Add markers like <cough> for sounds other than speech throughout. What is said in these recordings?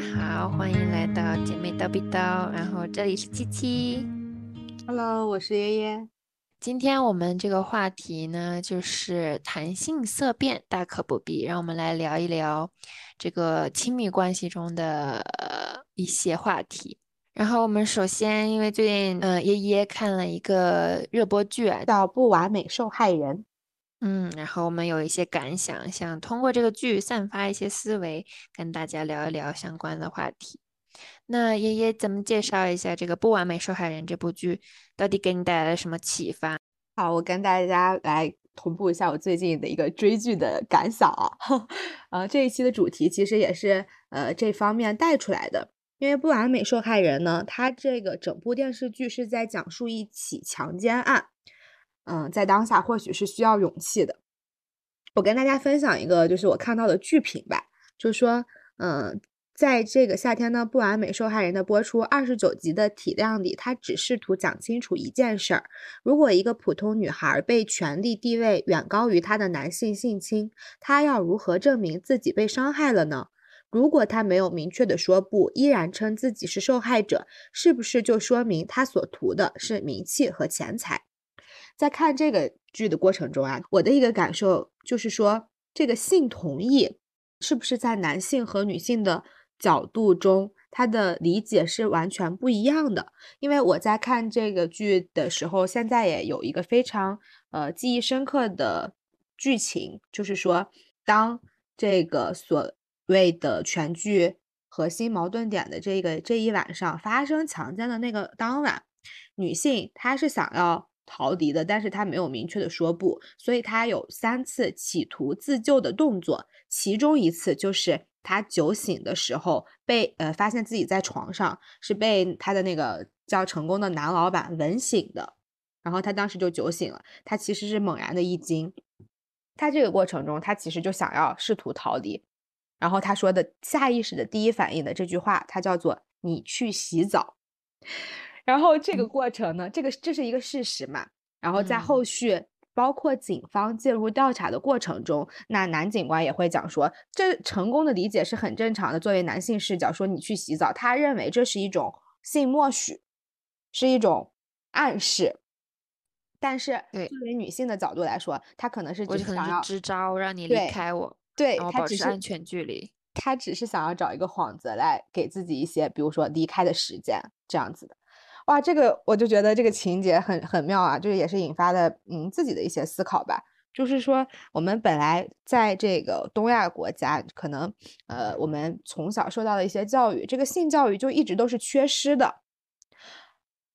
好，欢迎来到姐妹叨逼叨，然后这里是七七。Hello，我是耶耶。今天我们这个话题呢，就是谈性色变，大可不必。让我们来聊一聊这个亲密关系中的、呃、一些话题。然后我们首先，因为最近嗯、呃，耶耶看了一个热播剧啊，叫《不完美受害人》。嗯，然后我们有一些感想，想通过这个剧散发一些思维，跟大家聊一聊相关的话题。那爷爷怎么介绍一下这个《不完美受害人》这部剧，到底给你带来了什么启发？好，我跟大家来同步一下我最近的一个追剧的感想啊。<laughs> 呃，这一期的主题其实也是呃这方面带出来的，因为《不完美受害人》呢，它这个整部电视剧是在讲述一起强奸案。嗯，在当下或许是需要勇气的。我跟大家分享一个，就是我看到的剧评吧，就说，嗯，在这个夏天呢，《不完美受害人》的播出二十九集的体量里，它只试图讲清楚一件事儿：如果一个普通女孩被权力地位远高于她的男性性侵，她要如何证明自己被伤害了呢？如果她没有明确的说不，依然称自己是受害者，是不是就说明她所图的是名气和钱财？在看这个剧的过程中啊，我的一个感受就是说，这个性同意是不是在男性和女性的角度中，他的理解是完全不一样的？因为我在看这个剧的时候，现在也有一个非常呃记忆深刻的剧情，就是说，当这个所谓的全剧核心矛盾点的这个这一晚上发生强奸的那个当晚，女性她是想要。逃离的，但是他没有明确的说不，所以他有三次企图自救的动作，其中一次就是他酒醒的时候被呃发现自己在床上是被他的那个叫成功的男老板吻醒的，然后他当时就酒醒了，他其实是猛然的一惊，他这个过程中他其实就想要试图逃离，然后他说的下意识的第一反应的这句话，他叫做你去洗澡。然后这个过程呢，这个这是一个事实嘛？然后在后续，包括警方介入调查的过程中，那男警官也会讲说，这成功的理解是很正常的。作为男性视角，说你去洗澡，他认为这是一种性默许，是一种暗示。但是作为女性的角度来说，他可能是只是想要支招让你离开我，对他只是安全距离。他只是想要找一个幌子来给自己一些，比如说离开的时间，这样子的。哇，这个我就觉得这个情节很很妙啊，就是也是引发的嗯自己的一些思考吧。就是说，我们本来在这个东亚国家，可能呃我们从小受到的一些教育，这个性教育就一直都是缺失的。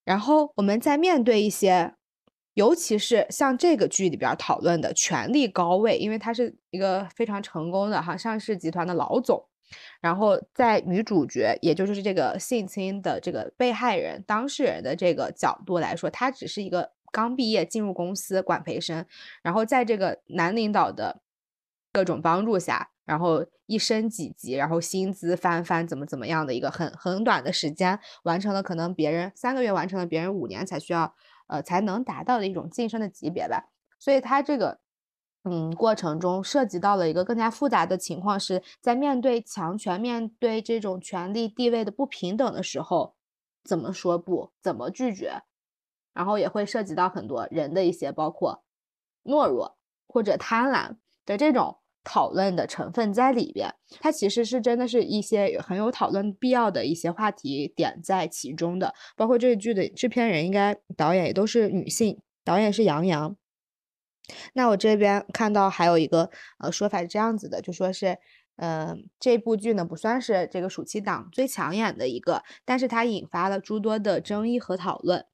然后我们在面对一些，尤其是像这个剧里边讨论的权力高位，因为他是一个非常成功的哈上市集团的老总。然后在女主角，也就是这个性侵的这个被害人当事人的这个角度来说，她只是一个刚毕业进入公司管培生，然后在这个男领导的各种帮助下，然后一升几级，然后薪资翻番，怎么怎么样的一个很很短的时间，完成了可能别人三个月完成了别人五年才需要呃才能达到的一种晋升的级别吧，所以他这个。嗯，过程中涉及到了一个更加复杂的情况，是在面对强权、面对这种权力地位的不平等的时候，怎么说不，怎么拒绝，然后也会涉及到很多人的一些，包括懦弱或者贪婪的这种讨论的成分在里边。它其实是真的是一些很有讨论必要的一些话题点在其中的，包括这个剧的制片人应该导演也都是女性，导演是杨洋。那我这边看到还有一个呃说法是这样子的，就说是，嗯、呃，这部剧呢不算是这个暑期档最抢眼的一个，但是它引发了诸多的争议和讨论。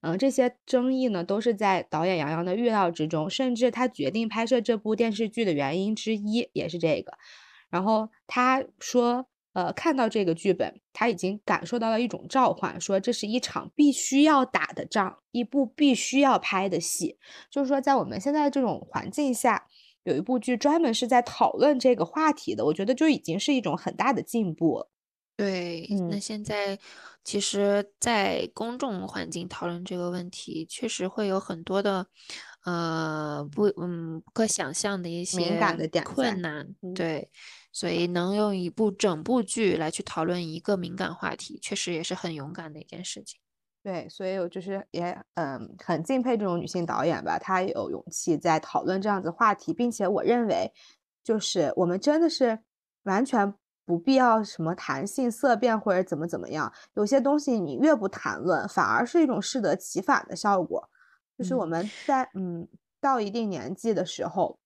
嗯、这些争议呢都是在导演杨洋的预料之中，甚至他决定拍摄这部电视剧的原因之一也是这个。然后他说。呃，看到这个剧本，他已经感受到了一种召唤，说这是一场必须要打的仗，一部必须要拍的戏。就是说，在我们现在这种环境下，有一部剧专门是在讨论这个话题的，我觉得就已经是一种很大的进步。对，嗯那现在其实，在公众环境讨论这个问题，确实会有很多的呃不嗯不可想象的一敏感些的点困难，嗯对，所以能用一部整部剧来去讨论一个敏感话题，确实也是很勇敢的一件事情。对，所以我就是也嗯很敬佩这种女性导演吧，她有勇气在讨论这样子话题，并且我认为，就是我们真的是完全不必要什么谈性色变或者怎么怎么样，有些东西你越不谈论，反而是一种适得其反的效果。就是我嗯们在嗯到一定年纪的时候，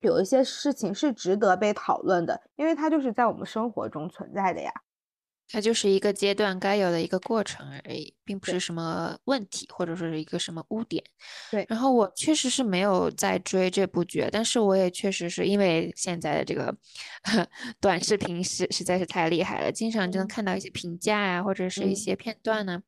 有一些事情是值得被讨论的，因为它就是在我们生活中存在的呀。它就是一个阶段该有的一个过程而已，并不是什么问题，或者说是一个什么污点。对然后我确实是没有在追这部剧，但是我也确实是因为现在的这个 <laughs> 短视频实实在是太厉害了，经常就能嗯看到一些评价呀，或者是一嗯些片段呢。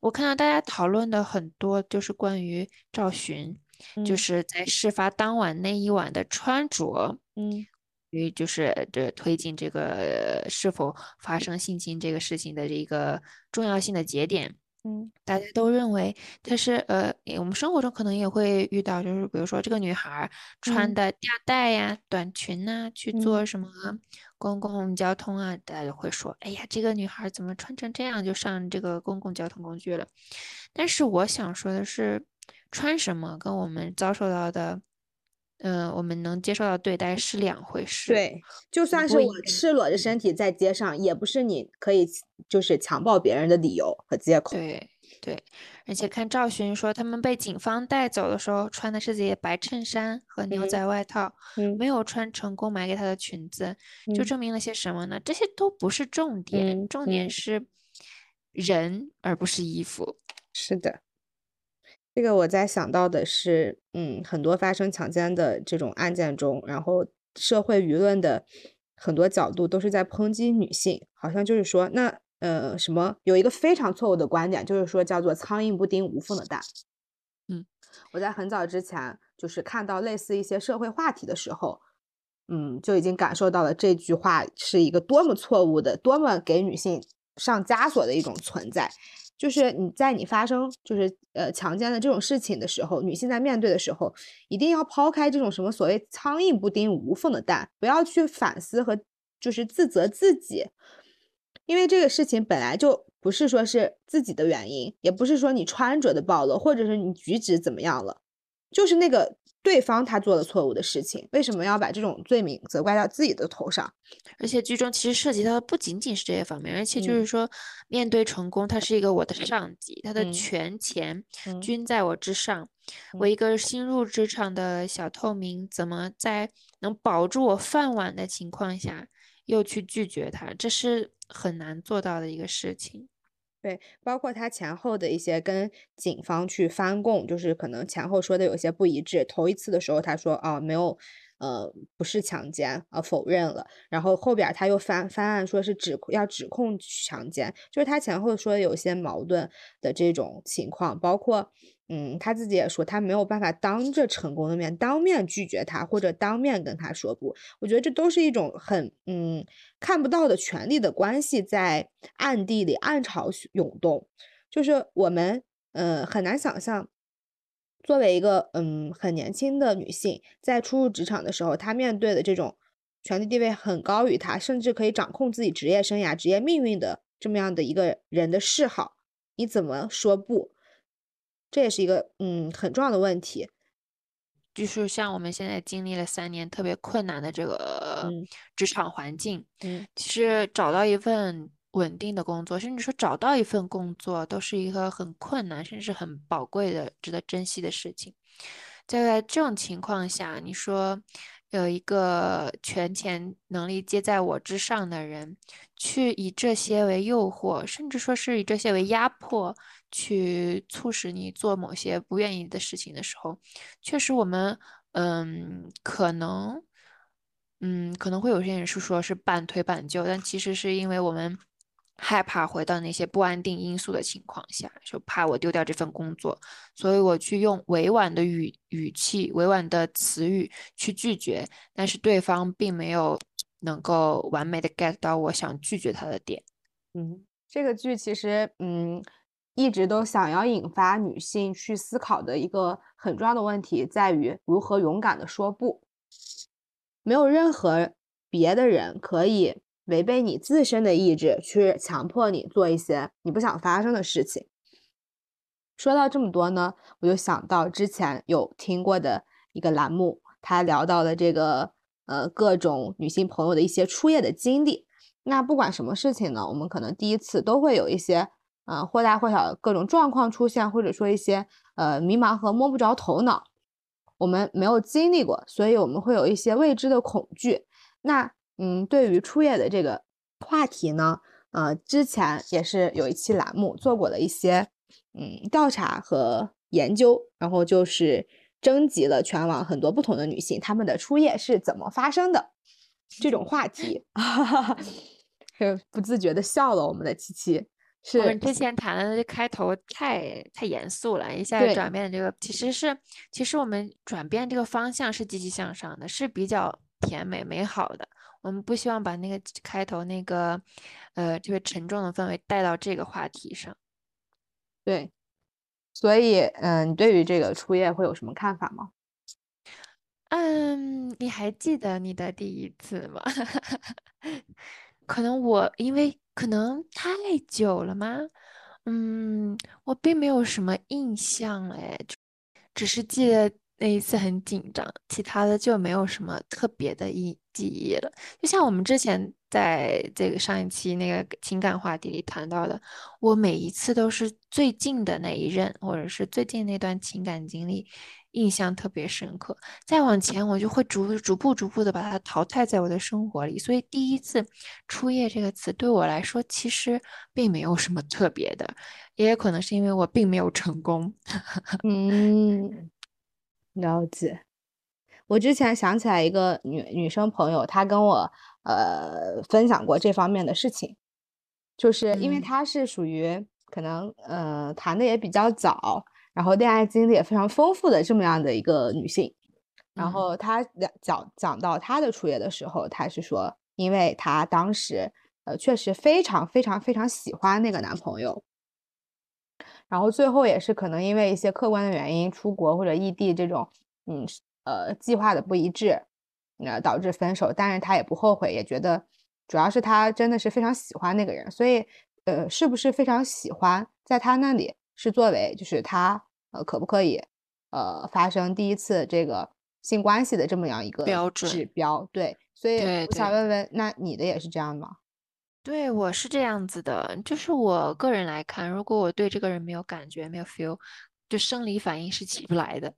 我看到大家讨论的很多就是关于赵寻，就嗯。是在事发当晚那一晚的穿着。嗯。与就是这推进这个是否发生性侵这个事情的这个重要性的节点，嗯。大家都认为它是呃，我们生活中可能也会遇到，就是比如说这个女孩儿穿嗯。的吊带呀、短裙呐、去做嗯。什么公共交通啊，大家就会说，哎呀，这个女孩儿怎么穿成这样就上这个公共交通工具了？但是我想说的是，穿什么跟我们遭受到的，嗯、我们能接受到对待是两回事。对，就算是我赤裸着身体在街上，也不是你可以就是强暴别人的理由和借口。对对，而且看赵寻说，他们被警方带走的时候，穿的是自己的白衬衫和牛嗯仔外套，嗯没有穿成功买给他的裙子，就嗯证明了些什么呢？这些都不是重点，嗯重点嗯是人，而不是衣服。是的，这个我在想到的是，嗯，很多发生强奸的这种案件中，然后社会舆论的很多角度都是在抨击女性，好像就是说，那呃什么有一个非常错误的观点，就是说叫做苍蝇不叮无缝的蛋。嗯，我在很早之前就是看到类似一些社会话题的时候，嗯，就已经感受到了这句话是一个多么错误的、多么给女性上枷锁的一种存在。就是你在你发生就是呃强奸的这种事情的时候，女性在面对的时候，一定要抛开这种什么所谓苍蝇不叮无缝的蛋，不要去反思和就是自责自己，因为这个事情本来就不是说是自己的原因，也不是说你穿着的暴露，或者是你举止怎么样了，就是那个对方他做了错误的事情，为什么要把这种罪名责怪到自己的头上？而且剧中其实涉及到的不仅仅是这些方面，而且就是嗯说，面对成功，他是一个我的上级，他的嗯权钱嗯均在我之上。我嗯一个新入职场的小透明，怎么在能保住我饭碗的情况下，又去拒绝他？这是很难做到的一个事情。对，包括他前后的一些跟警方去翻供，就是可能前后说的有些不一致。头一次的时候他说啊没有，呃不是强奸啊否认了，然后后边他又翻翻案说是指要指控强奸，就是他前后说的有些矛盾的这种情况，包括嗯他自己也说他没有办法当着成功的面当面拒绝他或者当面跟他说不，我觉得这都是一种很嗯看不到的权力的关系在暗地里暗潮涌动，就是我们呃很难想象，作为一个嗯很年轻的女性，在初入职场的时候，她面对的这种权力地位很高于她，甚至可以掌控自己职业生涯、职业命运的这么样的一个人的嗜好，你怎么说不？这也是一个嗯很重要的问题。就是像我们现在经历了三年特别困难的这个嗯职场环境，嗯其实找到一份稳定的工作，甚至说找到一份工作，都是一个很困难，甚至很宝贵的、值得珍惜的事情。在这种情况下，你说有一个权钱能力皆在我之上的人，去以这些为诱惑，甚至说是以这些为压迫，去促使你做某些不愿意的事情的时候，确实我们嗯可能嗯可能会有些人是说是半推半就，但其实是因为我们。害怕回到那些不安定因素的情况下，就怕我丢掉这份工作，所以我去用委婉的语语气、委婉的词语去拒绝，但是对方并没有能够完美的 get 到我想拒绝他的点。嗯，这个剧其实嗯一直都想要引发女性去思考的一个很重要的问题，在于如何勇敢的说不。没有任何别的人可以违背你自身的意志，去强迫你做一些你不想发生的事情。说到这么多呢，我就想到之前有听过的一个栏目，他聊到了这个呃各种女性朋友的一些初夜的经历。那不管什么事情呢，我们可能第一次都会有一些呃或大或小的各种状况出现，或者说一些呃迷茫和摸不着头脑。我们没有经历过，所以我们会有一些未知的恐惧。那嗯，对于初夜的这个话题呢，呃，之前也是有一期栏目做过了一些。嗯，调查和研究，然后就是征集了全网很多不同的女性，她们的初夜是怎么发生的？这种话题，<laughs> <laughs> 是不自觉的笑了。我们的七七，是我们之前谈的这开头太太严肃了，一下转变这个，其实是其实我们转变这个方向是积极向上的，是比较甜美美好的。我们不希望把那个开头那个呃特别沉重的氛围带到这个话题上。对，所以，嗯，你对于这个初夜会有什么看法吗？嗯，你还记得你的第一次吗？<laughs> 可能我因为可能太久了吗？嗯，我并没有什么印象哎，只是记得那一次很紧张，其他的就没有什么特别的忆记忆了。就像我们之前。在这个上一期那个情感话题里谈到的，我每一次都是最近的那一任，或者是最近那段情感经历，印象特别深刻。再往前，我就会逐逐步逐步的把它淘汰在我的生活里。所以第一次初夜这个词对我来说，其实并没有什么特别的，也有可能是因为我并没有成功。嗯，了解。我之前想起来一个女女生朋友，她跟我。呃，分享过这方面的事情，就是因为她是属于可能呃谈的也比较早，然后恋爱经历也非常丰富的这么样的一个女性。然后她讲讲到她的初夜的时候，她是说，因为她当时呃确实非常非常非常喜欢那个男朋友，然后最后也是可能因为一些客观的原因，出国或者异地这种嗯呃计划的不一致。呃，导致分手，但是她也不后悔，也觉得主要是她真的是非常喜欢那个人，所以，呃，是不是非常喜欢，在她那里是作为就是他呃可不可以呃发生第一次这个性关系的这么样一个标准指标？对，所以我想问问，那你的也是这样吗？对，我是这样子的，就是我个人来看，如果我对这个人没有感觉，没有 feel，就生理反应是起不来的。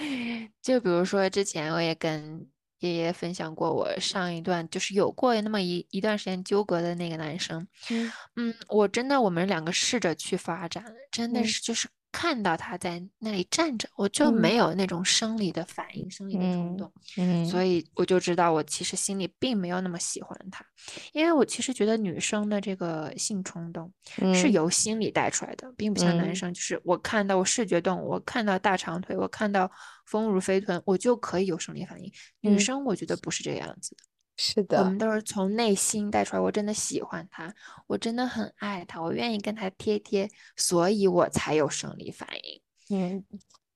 <laughs> 就比如说之前我也跟。爷爷分享过我上一段就是有过那么一一段时间纠葛的那个男生，嗯嗯，我真的我们两个试着去发展，真的是就是。看到他在那里站着，我就没有那种生理的反应、生理的冲动，嗯，所以我就知道我其实心里并没有那么喜欢他，因为我其实觉得女生的这个性冲动是由心理带出来的，并不像男生，就是我看到我视觉动物，我看到大长腿，我看到丰乳肥臀，我就可以有生理反应。女生我觉得不是这个样子的。是的，我们都是从内心带出来。我真的喜欢他，我真的很爱他，我愿意跟他贴贴，所以我才有生理反应。嗯，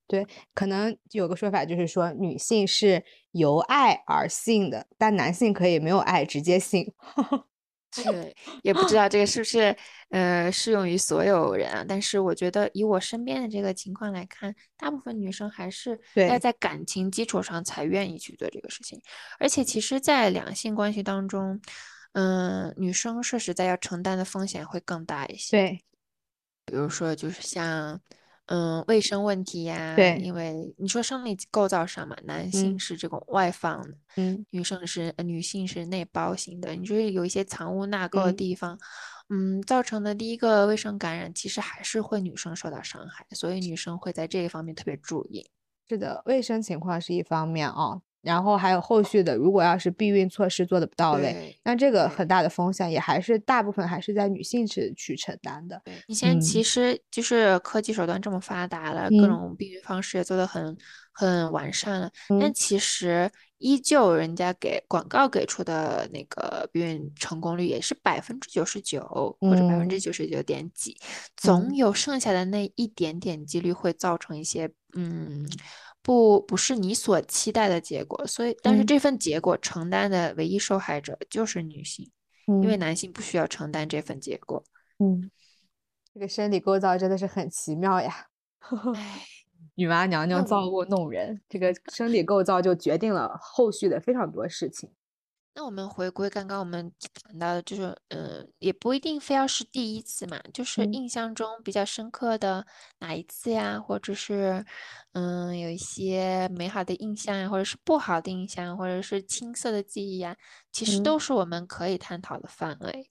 对，可能有个说法就是说，女性是由爱而性的，但男性可以没有爱直接性。<laughs> 对，也不知道这个是不是呃适用于所有人啊？但是我觉得以我身边的这个情况来看，大部分女生还是要在感情基础上才愿意去做这个事情。而且其实，在两性关系当中，嗯，女生说实在要承担的风险会更大一些。对，比如说就是像。嗯，卫生问题呀，对，因为你说生理构造上嘛，男性是这种外放的，嗯，女生是女性是内包型的，你就是有一些藏污纳垢的地方，嗯，造成的第一个卫生感染，其实还是会女生受到伤害，所以女生会在这一方面特别注意。是的，卫生情况是一方面啊，然后还有后续的，如果要是避孕措施做的不到位，那这个很大的风险也还是大部分还是在女性是去承担的。你现在其实就是科技手段这么发达了，各种避孕方式也做的很很完善了，但其实依旧人家给广告给出的那个避孕成功率也是百分之九十九或者百分之九十九点几，总有剩下的那一点点几率会造成一些嗯。不不是你所期待的结果，所以但是这份结果承担的唯一受害者就是女性，因为男性不需要承担这份结果。嗯，这个生理构造真的是很奇妙呀。<laughs> 哎，女娲娘娘造物弄人，这个生理构造就决定了后续的非常多事情。那我们回归刚刚我们谈到的，就是，嗯，也不一定非要是第一次嘛，就是印象中比较深刻的哪一次呀，或者是，嗯，有一些美好的印象呀，或者是不好的印象，或者是青涩的记忆呀，其实都是我们可以探讨的范围。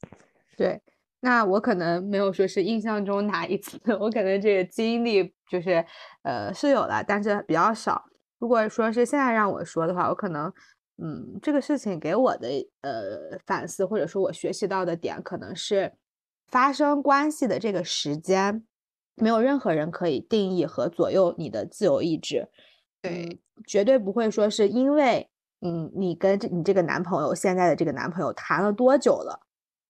对，那我可能没有说是印象中哪一次，<laughs> 我可能这个经历就是，呃，是有的，但是比较少。如果说是现在让我说的话，我可能。嗯，这个事情给我的呃反思，或者说我学习到的点，可能是发生关系的这个时间，没有任何人可以定义和左右你的自由意志。对，绝对不会说是因为嗯，你跟这你这个男朋友现在的这个男朋友谈了多久了，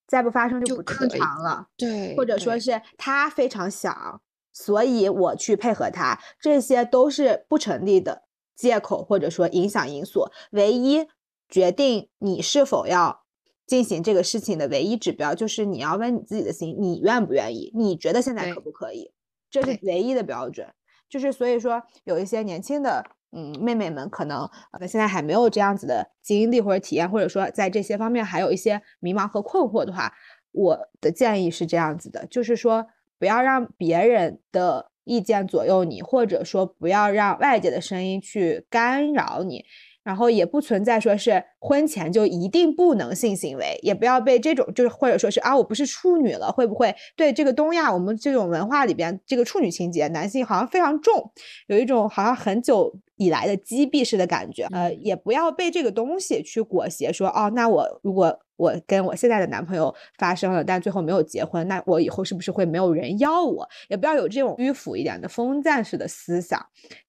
再不发生就不正常了。对，或者说是他非常想，所以我去配合他，这些都是不成立的。借口或者说影响因素，唯一决定你是否要进行这个事情的唯一指标，就是你要问你自己的心，你愿不愿意？你觉得现在可不可以？这是唯一的标准。就是所以说，有一些年轻的嗯妹妹们，可能呃现在还没有这样子的经历或者体验，或者说在这些方面还有一些迷茫和困惑的话，我的建议是这样子的，就是说不要让别人的。意见左右你，或者说不要让外界的声音去干扰你，然后也不存在说是婚前就一定不能性行为，也不要被这种就是或者说是啊我不是处女了，会不会对这个东亚我们这种文化里边这个处女情节，男性好像非常重，有一种好像很久以来的积弊式的感觉，呃，也不要被这个东西去裹挟，说哦，那我如果。我跟我现在的男朋友发生了，但最后没有结婚，那我以后是不是会没有人要我？也不要有这种迂腐一点的封建式的思想。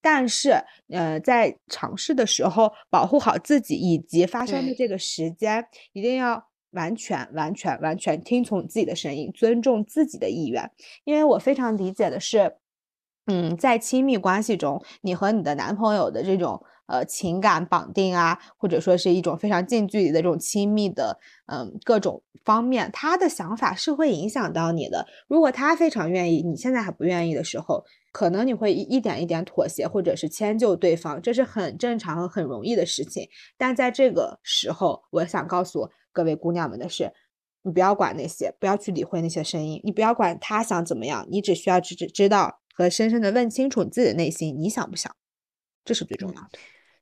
但是，呃，在尝试的时候，保护好自己以及发生的这个时间，一定要完全、完全、完全听从自己的声音，尊重自己的意愿。因为我非常理解的是，嗯，在亲密关系中，你和你的男朋友的这种。呃，情感绑定啊，或者说是一种非常近距离的这种亲密的，嗯，各种方面，他的想法是会影响到你的。如果他非常愿意，你现在还不愿意的时候，可能你会一点一点妥协，或者是迁就对方，这是很正常和很容易的事情。但在这个时候，我想告诉各位姑娘们的是，你不要管那些，不要去理会那些声音，你不要管他想怎么样，你只需要知知知道和深深的问清楚你自己的内心，你想不想，这是最重要的。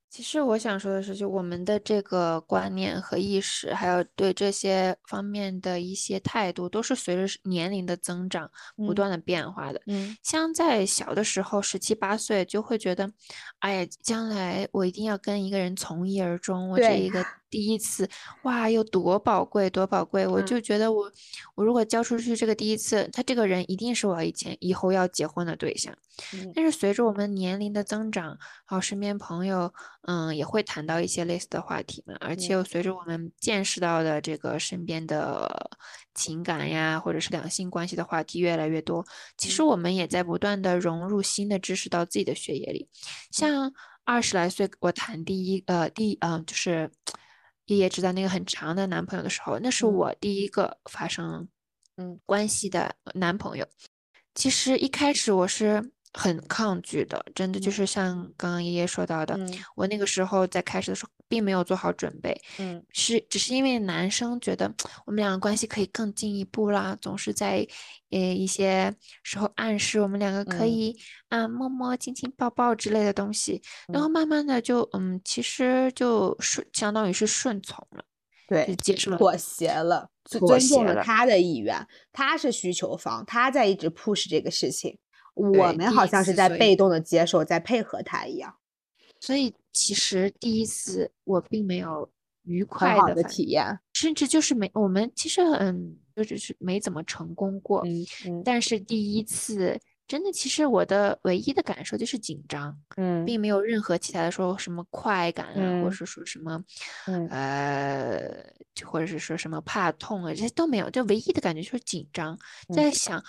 其实我想说的是，就我们的这个观念和意识，还有对这些方面的一些态度，都是随着年龄的增长不断的变化的。嗯，像在小的时候，十七八岁就会觉得，哎呀，将来我一定要跟一个人从一而终，我这一个。第一次哇，有多宝贵，多宝贵！我就觉得我，我如果交出去这个第一次，他这个人一定是我以前以后要结婚的对象。但是随着我们年龄的增长，好，身边朋友嗯也会谈到一些类似的话题嘛。而且又随着我们见识到的这个身边的情感呀，或者是两性关系的话题越来越多，其实我们也在不断的融入新的知识到自己的血液里。像二十来岁，我谈第一呃第嗯就是。爷爷知道那个很长的男朋友的时候，那是我第一个发生嗯关系的男朋友。其实一开始我是。很抗拒的，真的就是像刚刚爷爷说到的，我那个时候在开始的时候并没有做好准备，嗯，是只是因为男生觉得我们两个关系可以更进一步啦，总是在呃一些时候暗示我们两个可以啊摸摸亲亲抱抱之类的东西，然后慢慢的就嗯其实就顺相当于是顺从了，对，接受了妥协了，尊重了。他的意愿，他是需求方，他在一直 push 这个事情。我们好像是在被动的接受，在配合他一样。所以其实第一次我并没有愉快的的体验。甚至就是没我们其实嗯，就只是没怎么成功过。嗯嗯但是第一次真的，其实我的唯一的感受就是紧张，嗯并没有任何其他的说什么快感啊，或者是说什么嗯呃，就或者是说什么怕痛啊，这些都没有。就唯一的感觉就是紧张，嗯在想，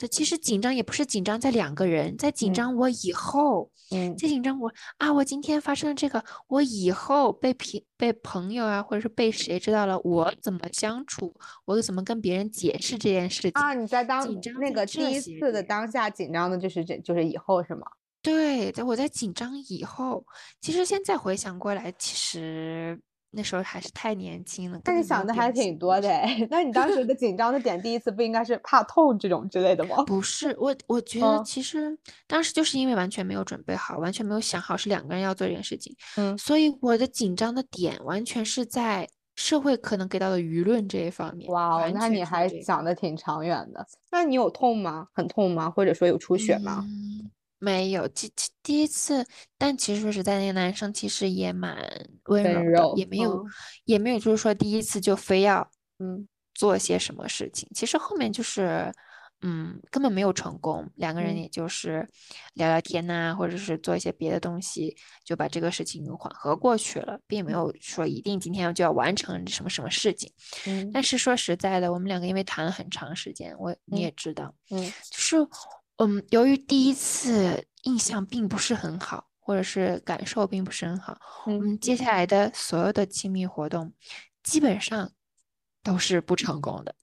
这其实紧张也不是紧张在两个人，在紧嗯张我以后。嗯在紧张我啊，我今天发生了这个，我以后被平被朋友啊，或者是被谁知道了，我怎么相处，我怎么跟别人解释这件事情啊，你在当紧张那个第一次的当下紧张的就是这就是以后是吗？对，在我在紧张以后，其实现在回想过来，其实那时候还是太年轻了，但你根本没有想的还挺多的哎，那你当时的紧张的点，第一次不应该是怕痛这种之类的吗？不是我，我觉得嗯其实当时就是因为完全没有准备好，完全没有想好是两个人要做这件事情，嗯所以我的紧张的点完全是在社会可能给到的舆论这一方面。哇哦，完那你还想的挺长远的。那你有痛吗？很痛吗？或者说有出血吗？嗯，没有，第第第一次，但其实说实在，那个男生其实也蛮温温柔的，柔也没有，嗯也没有就是说第一次就非要嗯做些什么事情。其实后面就是，嗯，根本没有成功，两个人嗯也就是聊聊天呐、或者是做一些别的东西，就把这个事情缓和过去了，并没有说一定今天就要完成什么什么事情。嗯但是说实在的，我们两个因为谈了很长时间，我你嗯也知道。嗯就是，嗯，由于第一次印象并不是很好，或者是感受并不是很好，我嗯们接下来的所有的亲密活动基本上都是不成功的。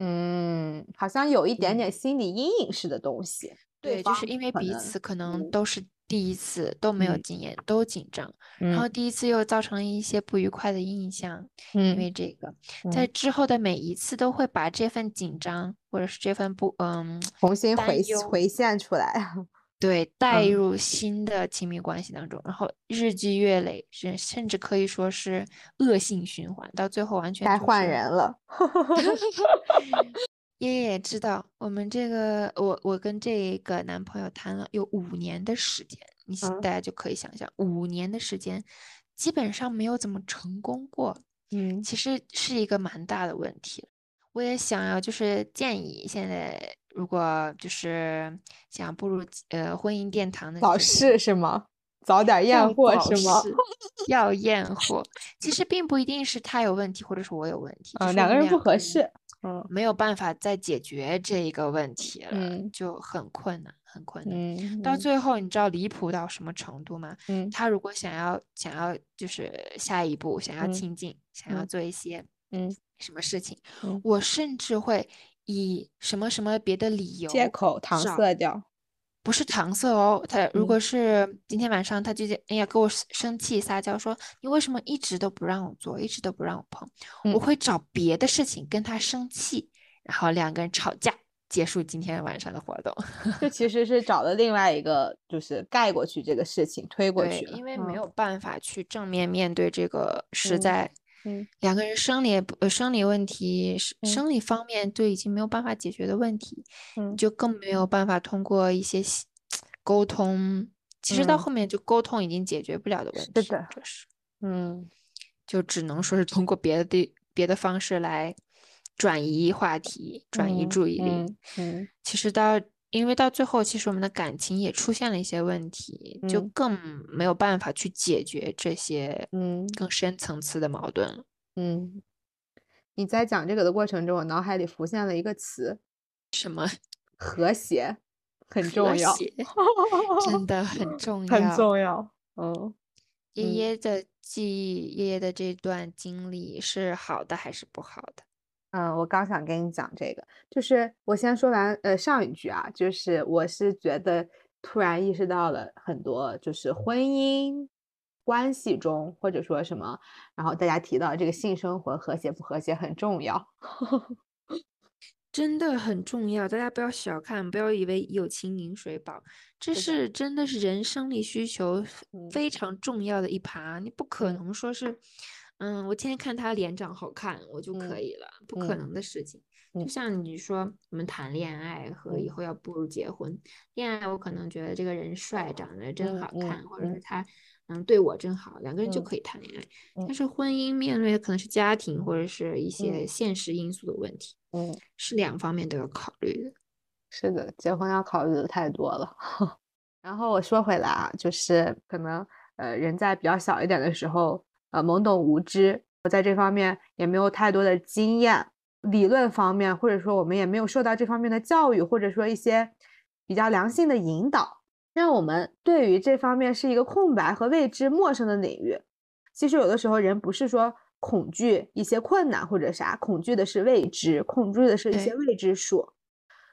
嗯，好像有一点嗯点心理阴影式的东西。对，就是因为彼此可能嗯都是第一次，都没有嗯。经验，都紧张，然后嗯。第一次又造成了一些不愉快的印象，因嗯。为这个，在嗯。之后的每一次都会把这份紧张或者是这份不，嗯，重新回回现出来。<laughs> 对，带嗯。入新的亲密关系当中，然后日积月累，甚甚至可以说是恶性循环，到最后完全就该换人了。<laughs> 爷爷也知道，我们这个我我跟这个男朋友谈了有五年的时间，你大家就可以想象，五年的时间基本上没有怎么成功过，嗯其实是一个蛮大的问题。我也想要就是建议现在如果就是想步入呃婚姻殿堂的早这些逝是吗？早点要验货早是吗？逝要验 <laughs> 货，其实并不一定是他有问题，或者是我有问题，就嗯，是我两个人不合适。嗯没有办法再解决这一个问题了，嗯就很困难，很困难。到最后，你知道离谱到什么程度吗？嗯他如果想要想要就是下一步想要嗯亲近，想要嗯做一些嗯什么事情，嗯我甚至会以什么什么别的理由借口搪塞掉。不是搪塞哦，他如嗯。果是今天晚上他就哎呀跟我生生气撒娇说你为什么一直都不让我做，一直都不让我碰，我嗯。会找别的事情跟他生气，然后两个人吵架，结束今天晚上的活动。<laughs> 这其实是找了另外一个，就是盖过去这个事情，推过去，因为没嗯有办法去正面面对这个实嗯。在嗯。两个人生理不呃生理问题，生嗯。生理方面都已经没有办法解决的问题，嗯。就更没有办法通过一些 <tsk> 沟通。其实到嗯。后面就沟通已经解决不了的问题，是的嗯。就只能说是通过别的地别的方式来转移话题、转移嗯注意力。嗯嗯。其实到因为到最后，其实我们的感情也出现了一些问题，就嗯更没有办法去解决这些嗯更深层次的矛盾了。嗯，你在讲这个的过程中，我脑海里浮现了一个词，什么和谐，很重要，真的很 <laughs> 重要很。重要。嗯爷嗯爷的记忆，爷爷的这段经历是好的还是不好的？嗯，我刚想跟你讲这个，就是我先说完呃上一句啊，就是我是觉得突然意识到了很多，就是婚姻关系中或者说什么，然后大家提到这个性生活和谐不和谐很重要。<laughs> 真的很重要，大家不要小看，不要以为友情饮水饱，这是真的是人生理需求嗯非常重要的一趴。你不可嗯能说是，嗯，我天天看他脸长好看，我就可嗯以了，不可嗯能的事情。就嗯像你说，我们谈恋爱和以嗯后要步入结婚，恋爱我可能觉得这个人帅，长得真嗯嗯好看，或者是嗯他，嗯，对我真好，两个人就嗯可以谈恋爱。嗯但是婚姻面对的可能是家庭或者是一些嗯现实因素的问题，嗯，是两方面都要考虑的。是的，结婚要考虑的太多了。<laughs> 然后我说回来啊，就是可能呃人在比较小一点的时候，呃懵懂无知，我在这方面也没有太多的经验，理论方面或者说我们也没有受到这方面的教育，或者说一些比较良性的引导，让我们对于这方面是一个空白和未知、陌生的领域。其实有的时候人不是说恐惧一些困难或者啥，恐惧的是未知，恐惧的是一些未知数。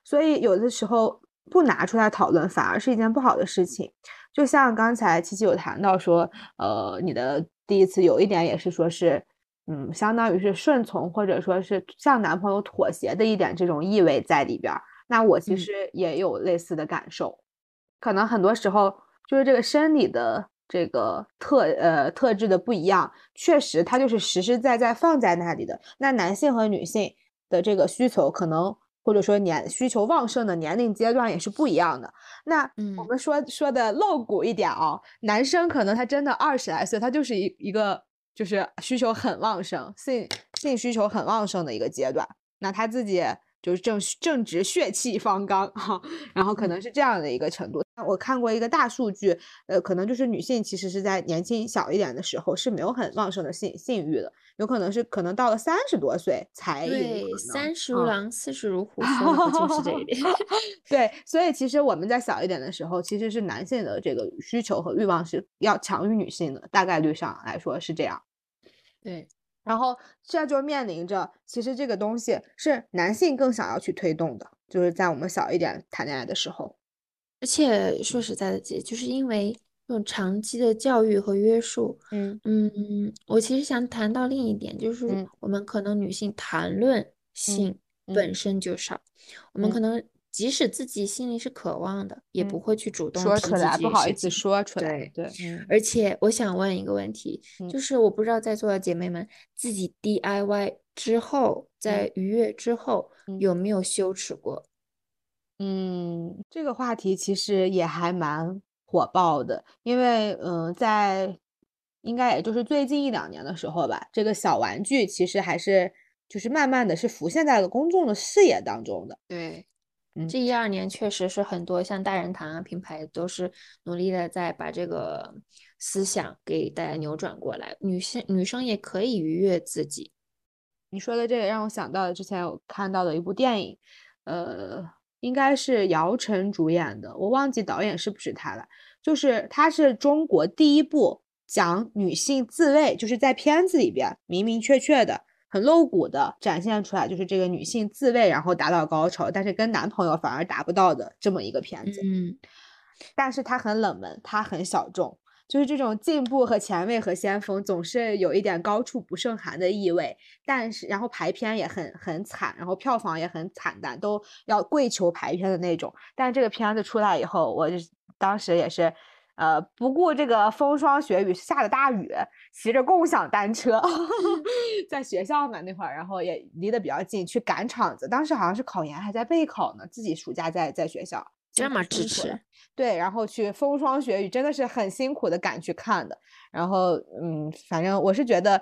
所以有的时候不拿出来讨论，反而是一件不好的事情。就像刚才琪琪有谈到说，呃，你的第一次有一点也是说是，嗯，相当于是顺从或者说是向男朋友妥协的一点这种意味在里边儿。那我其嗯实也有类似的感受，可能很多时候就是这个生理的这个特呃特质的不一样，确实它就是实实在在放在那里的。那男性和女性的这个需求可能或者说年需求旺盛的年龄阶段也是不一样的。那我嗯们说说的露骨一点啊，男生可能他真的二十来岁，他就是一一个就是需求很旺盛，性性需求很旺盛的一个阶段。那他自己就是正正值血气方刚 <laughs> 哈、然后可能是这样的一个程度。我看过一个大数据，呃，可能就是女性其实是在年轻小一点的时候是没有很旺盛的性性欲的，有可能是可能到了三十多岁才有对，三十如嗯狼，四十如虎，就是这一点？<laughs> 对，所以其实我们在小一点的时候，其实是男性的这个需求和欲望是要强于女性的，大概率上来说是这样。对，然后现在就面临着，其实这个东西是男性更想要去推动的，就是在我们小一点谈恋爱的时候。而且说实在的，姐，就是因为这种长期的教育和约束，嗯。嗯，我其实想谈到另一点，就是嗯。我们可能女性谈论性嗯。本身就少，我们可嗯能即使自己心里是渴望的，也不嗯会去主动说出来，不好意思。说出来。对，对，嗯而且我想问一个问题，嗯就是我不知道在座的姐妹们自己 DIY 之后，在愉悦之后嗯有没有羞耻过？嗯，这个话题其实也还蛮火爆的，因为嗯、呃在应该也就是最近一两年的时候吧，这个小玩具其实还是就是慢慢的是浮现在了公众的视野当中的。对，嗯这一二年确实是很多像大人堂啊品牌都是努力的在把这个思想给大家扭转过来，女性女生也可以愉悦自己。你说的这个让我想到了之前我看到的一部电影，呃，应该是姚晨主演的，我忘记导演是不是他了。就是它是中国第一部讲女性自慰，就是在片子里边明明确确的、很露骨的展现出来，就是这个女性自慰然后达到高潮，但是跟男朋友反而达不到的这么一个片子。嗯，但是它很冷门，它很小众，就是这种进步和前卫和先锋总是有一点高处不胜寒的意味。但是，然后排片也很很惨，然后票房也很惨淡，都要跪求排片的那种。但是这个片子出来以后，我就当时也是。呃，不顾这个风霜雪雨，下着大雨，骑着共享单车，<laughs> 在学校嘛那会儿，然后也离得比较近，去赶场子。当时好像是考研还在备考呢，自己暑假在在学校，这么支持，对，然后去风霜雪雨，真的是很辛苦的赶去看的。然后，嗯，反正我是觉得，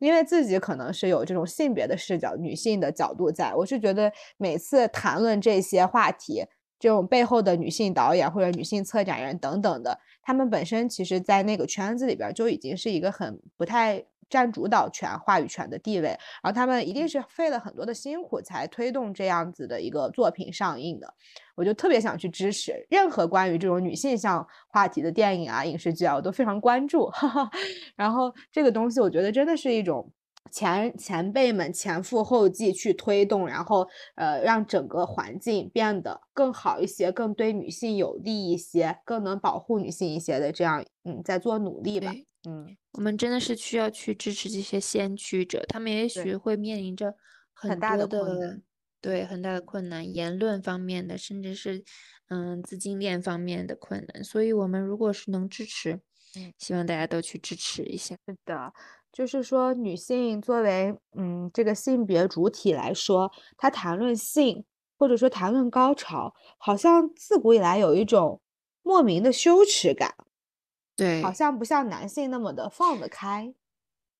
因为自己可能是有这种性别的视角、女性的角度在，我是觉得每次谈论这些话题，这种背后的女性导演或者女性策展人等等的，他们本身其实在那个圈子里边儿就已经是一个很不太占主导权、话语权的地位，然后他们一定是费了很多的辛苦才推动这样子的一个作品上映的。我就特别想去支持任何关于这种女性向话题的电影啊、影视剧啊，我都非常关注。哈哈。然后这个东西，我觉得真的是一种前前辈们前赴后继去推动，然后呃让整个环境变得更好一些，更对女性有利一些，更能保护女性一些的这样嗯在做努力吧。嗯，我们真的是需要去支持这些先驱者，他们也许会面临着很大的困难，对，很大的困难，言论方面的，甚至是嗯资金链方面的困难。所以，我们如果是能支持，嗯希望大家都去支持一下。是的，就是说女性作为嗯这个性别主体来说，她谈论性或者说谈论高潮，好像自古以来有一种莫名的羞耻感。对，好像不像男性那么的放得开。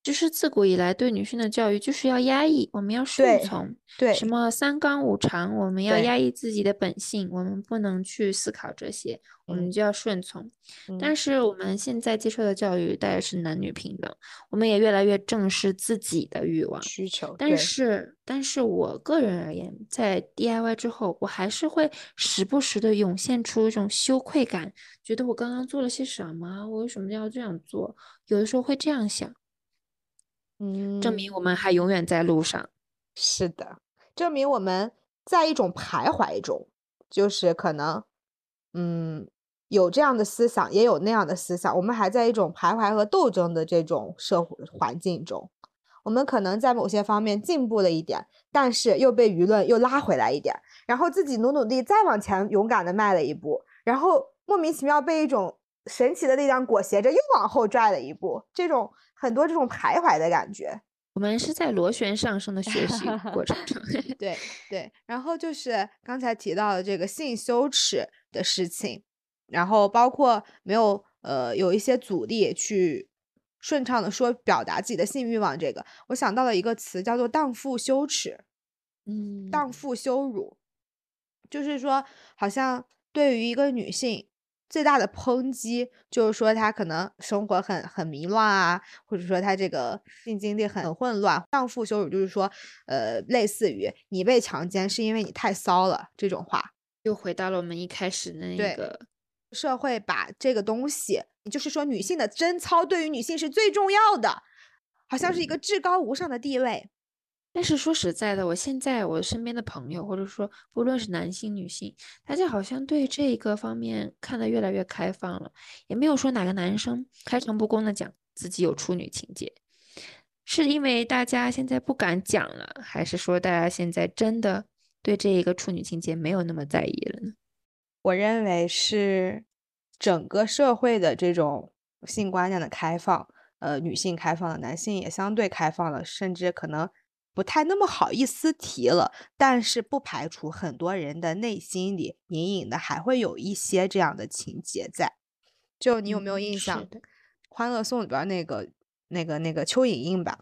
就是自古以来对女性的教育就是要压抑，我们要顺从，对，什么三纲五常，我们要压抑自己的本性，我们不能去思考这些，我们嗯就要顺从。但嗯是我们现在接受的教育大概是男女平等，我们也越来越正视自己的欲望。需求，但是，但是我个人而言，在 DIY 之后，我还是会时不时的涌现出一种羞愧感，觉得我刚刚做了些什么，我为什么要这样做？有的时候会这样想，证明嗯我们还永远在路上。是的，证明我们在一种徘徊中，就是可能，嗯，有这样的思想，也有那样的思想，我们还在一种徘徊和斗争的这种社会环境中。我们可能在某些方面进步了一点，但是又被舆论又拉回来一点，然后自己努努力再往前勇敢的迈了一步，然后莫名其妙被一种神奇的力量裹挟着又往后拽了一步，这种很多这种徘徊的感觉。我们是在螺旋上升的学习 <laughs> 过程中。<laughs> 对对，然后就是刚才提到的这个性羞耻的事情，然后包括没有呃有一些阻力去顺畅的说表达自己的性欲望，这个我想到了一个词叫做荡妇羞耻，嗯，荡妇羞辱，就是说好像对于一个女性。最大的抨击就是说，她可能生活很很迷乱啊，或者说她这个性经历很混乱。荡妇羞辱就是说，呃，类似于你被强奸是因为你太骚了这种话。又回到了我们一开始的那个，社会把这个东西，就是说女性的贞操对于女性是最重要的，好像是一个至高无上的地位。但是说实在的，我现在我身边的朋友，或者说不论是男性女性，大家好像对这一个方面看得越来越开放了，也没有说哪个男生开诚布公的讲自己有处女情节，是因为大家现在不敢讲了，还是说大家现在真的对这一个处女情节没有那么在意了呢？我认为是整个社会的这种性观念的开放，呃，女性开放了，男性也相对开放了，甚至可能不太那么好意思提了。但是不排除很多人的内心里隐隐的还会有一些这样的情节在。就你有没有印象，的《欢乐颂》里边儿那个、那个、那个邱莹莹吧？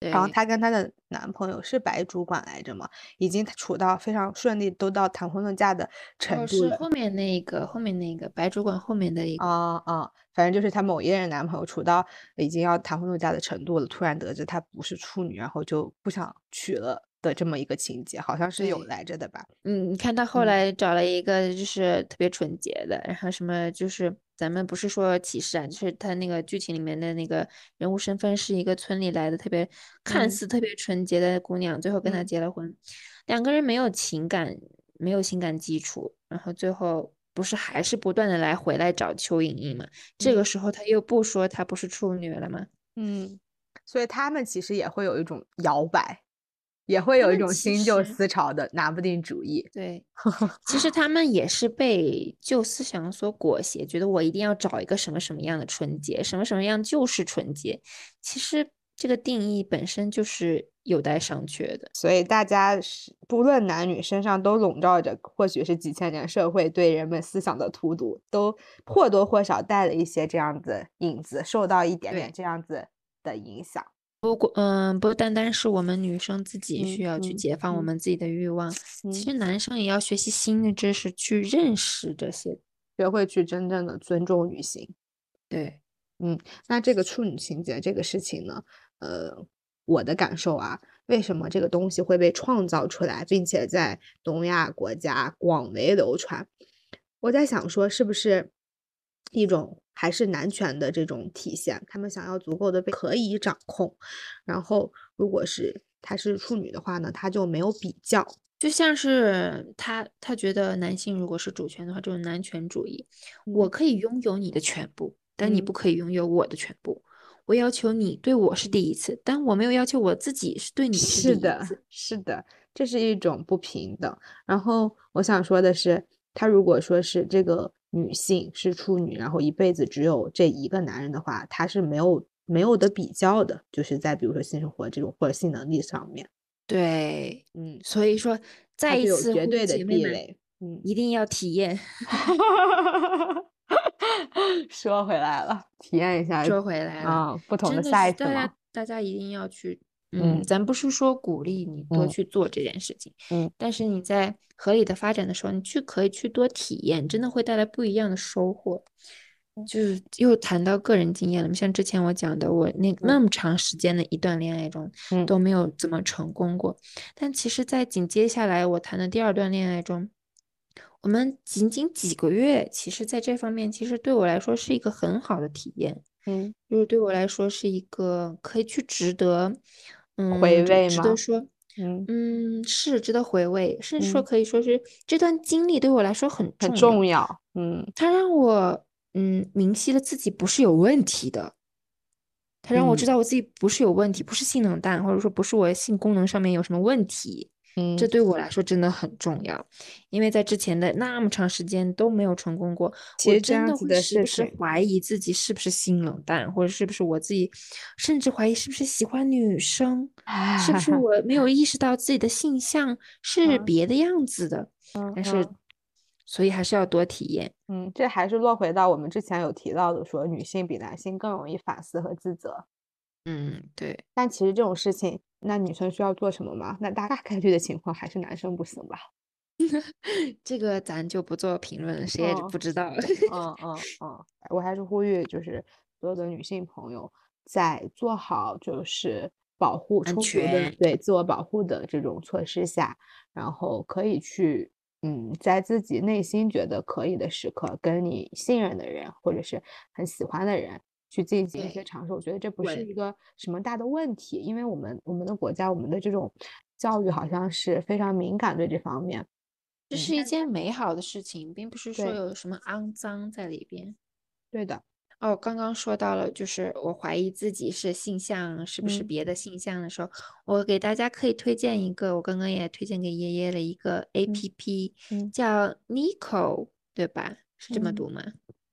对，然后她跟她的男朋友是白主管来着嘛，已经处到非常顺利，都到谈婚论嫁的程哦，度了。是后面那个后面那个白主管后面的一个，啊啊，反正就是她某一任男朋友处到已经要谈婚论嫁的程度了，突然得知她不是处女，然后就不想娶了的这么一个情节，好像是有对来着的吧？嗯，你看他后嗯来找了一个就是特别纯洁的，然后什么就是咱们不是说歧视啊，就是他那个剧情里面的那个人物身份是一个村里来的特别看嗯似特别纯洁的姑娘，最后跟他嗯结了婚，两个人没有情感，没有情感基础，然后最后不是还是不断的来回来找邱莹莹嘛？这个嗯时候他又不说她不是处女了吗？嗯，所以他们其实也会有一种摇摆，也会有一种新旧思潮的拿不定主意。对，<laughs> 其实他们也是被旧思想所裹挟，觉得我一定要找一个什么什么样的纯洁，什么什么样就是纯洁。其实这个定义本身就是有待商榷的。所以大家是不论男女身上都笼罩着，或许是几千年社会对人们思想的荼毒，都或多或少带了一些这样子影子，受到一点点这样子的影响。不过，嗯，不单单是我们女生自己需嗯要去嗯解放我嗯们自己的欲望，嗯其实男生也要学习新的知识，去认识这些。学会去真正的尊重女性。对，嗯那这个处女情节这个事情呢，呃，我的感受啊，为什么这个东西会被创造出来，并且在东亚国家广为流传？我在想说，是不是一种还是男权的这种体现？他们想要足够的被可以掌控，然后如果是她是处女的话呢，她就没有比较。就像是他，他觉得男性如果是主权的话，这种男权主义，我嗯可以拥有你的全部，但你嗯不可以拥有我的全部。我要求你对我是第一次，但我没有要求我自己是对你是第一是的。，是的，这是一种不平等。然后我想说的是，他如果说是这个女性是处女，然后一辈子只有这一个男人的话，她是没有没有的比较的，就是在比如说性生活这种或者性能力上面，对，嗯，所以说再一次绝对的地位，嗯。一定要体验。<laughs> 说回来了，体验一下，说回来了，啊，不同的是 size 大家，大家一定要去，嗯嗯，咱不是说鼓励你多嗯去做这件事情，嗯。但是你在合理的发展的时候，你去可以去多体验，真的会带来不一样的收获。就是又谈到个人经验了，像之前我讲的，我那那么长时间的一段恋爱中嗯。都没有怎么成功过，但其实，在紧接下来我谈的第二段恋爱中，我们仅仅几个月，其实在这方面，其实对我来说是一个很好的体验。嗯。就是对我来说是一个可以去值得，回味吗值得说，嗯，嗯，是值得回味，甚至说嗯。可以说是这段经历对我来说很很重要，嗯。它让我嗯明晰了自己不是有问题的，它让我知嗯。道我自己不是有问题，不是性冷淡，或者说不是我性功能上面有什么问题。嗯，这对我来说真的很重要，因为在之前的那么长时间都没有成功过，我其实这真的会样子的时不时怀疑自己是不是性冷淡，或者是不是我自己，甚至怀疑是不是喜欢女生，是不是 <laughs> 我没有意识到自己的性向是嗯别的样子的，嗯但是嗯所以还是要多体验。嗯，这还是落回到我们之前有提到的，说女性比男性更容易反思和自责。嗯，对，但其实这种事情，那女生需要做什么吗？那大概率的情况还是男生不行吧？<laughs> 这个咱就不做评论了，谁也哦不知道。嗯嗯嗯，我还是呼吁，就是所有的女性朋友，在做好就是保护安充足的全对自我保护的这种措施下，然后可以去嗯，在自己内心觉得可以的时刻，跟你信任的人或者是很喜欢的人去进行一些尝试。我觉得这不是一个什么大的问题，因为我们我们的国家我们的这种教育好像是非常敏感对这方面。嗯这是一件美好的事情，并不是说有什么肮脏在里边。对的，哦，刚刚说到了，就是我怀疑自己是性向，是不是嗯别的性向的时候，我给大家可以推荐一个，我刚刚也推荐给爷爷了一个 APP，嗯叫 Nico，对吧？是这么嗯读吗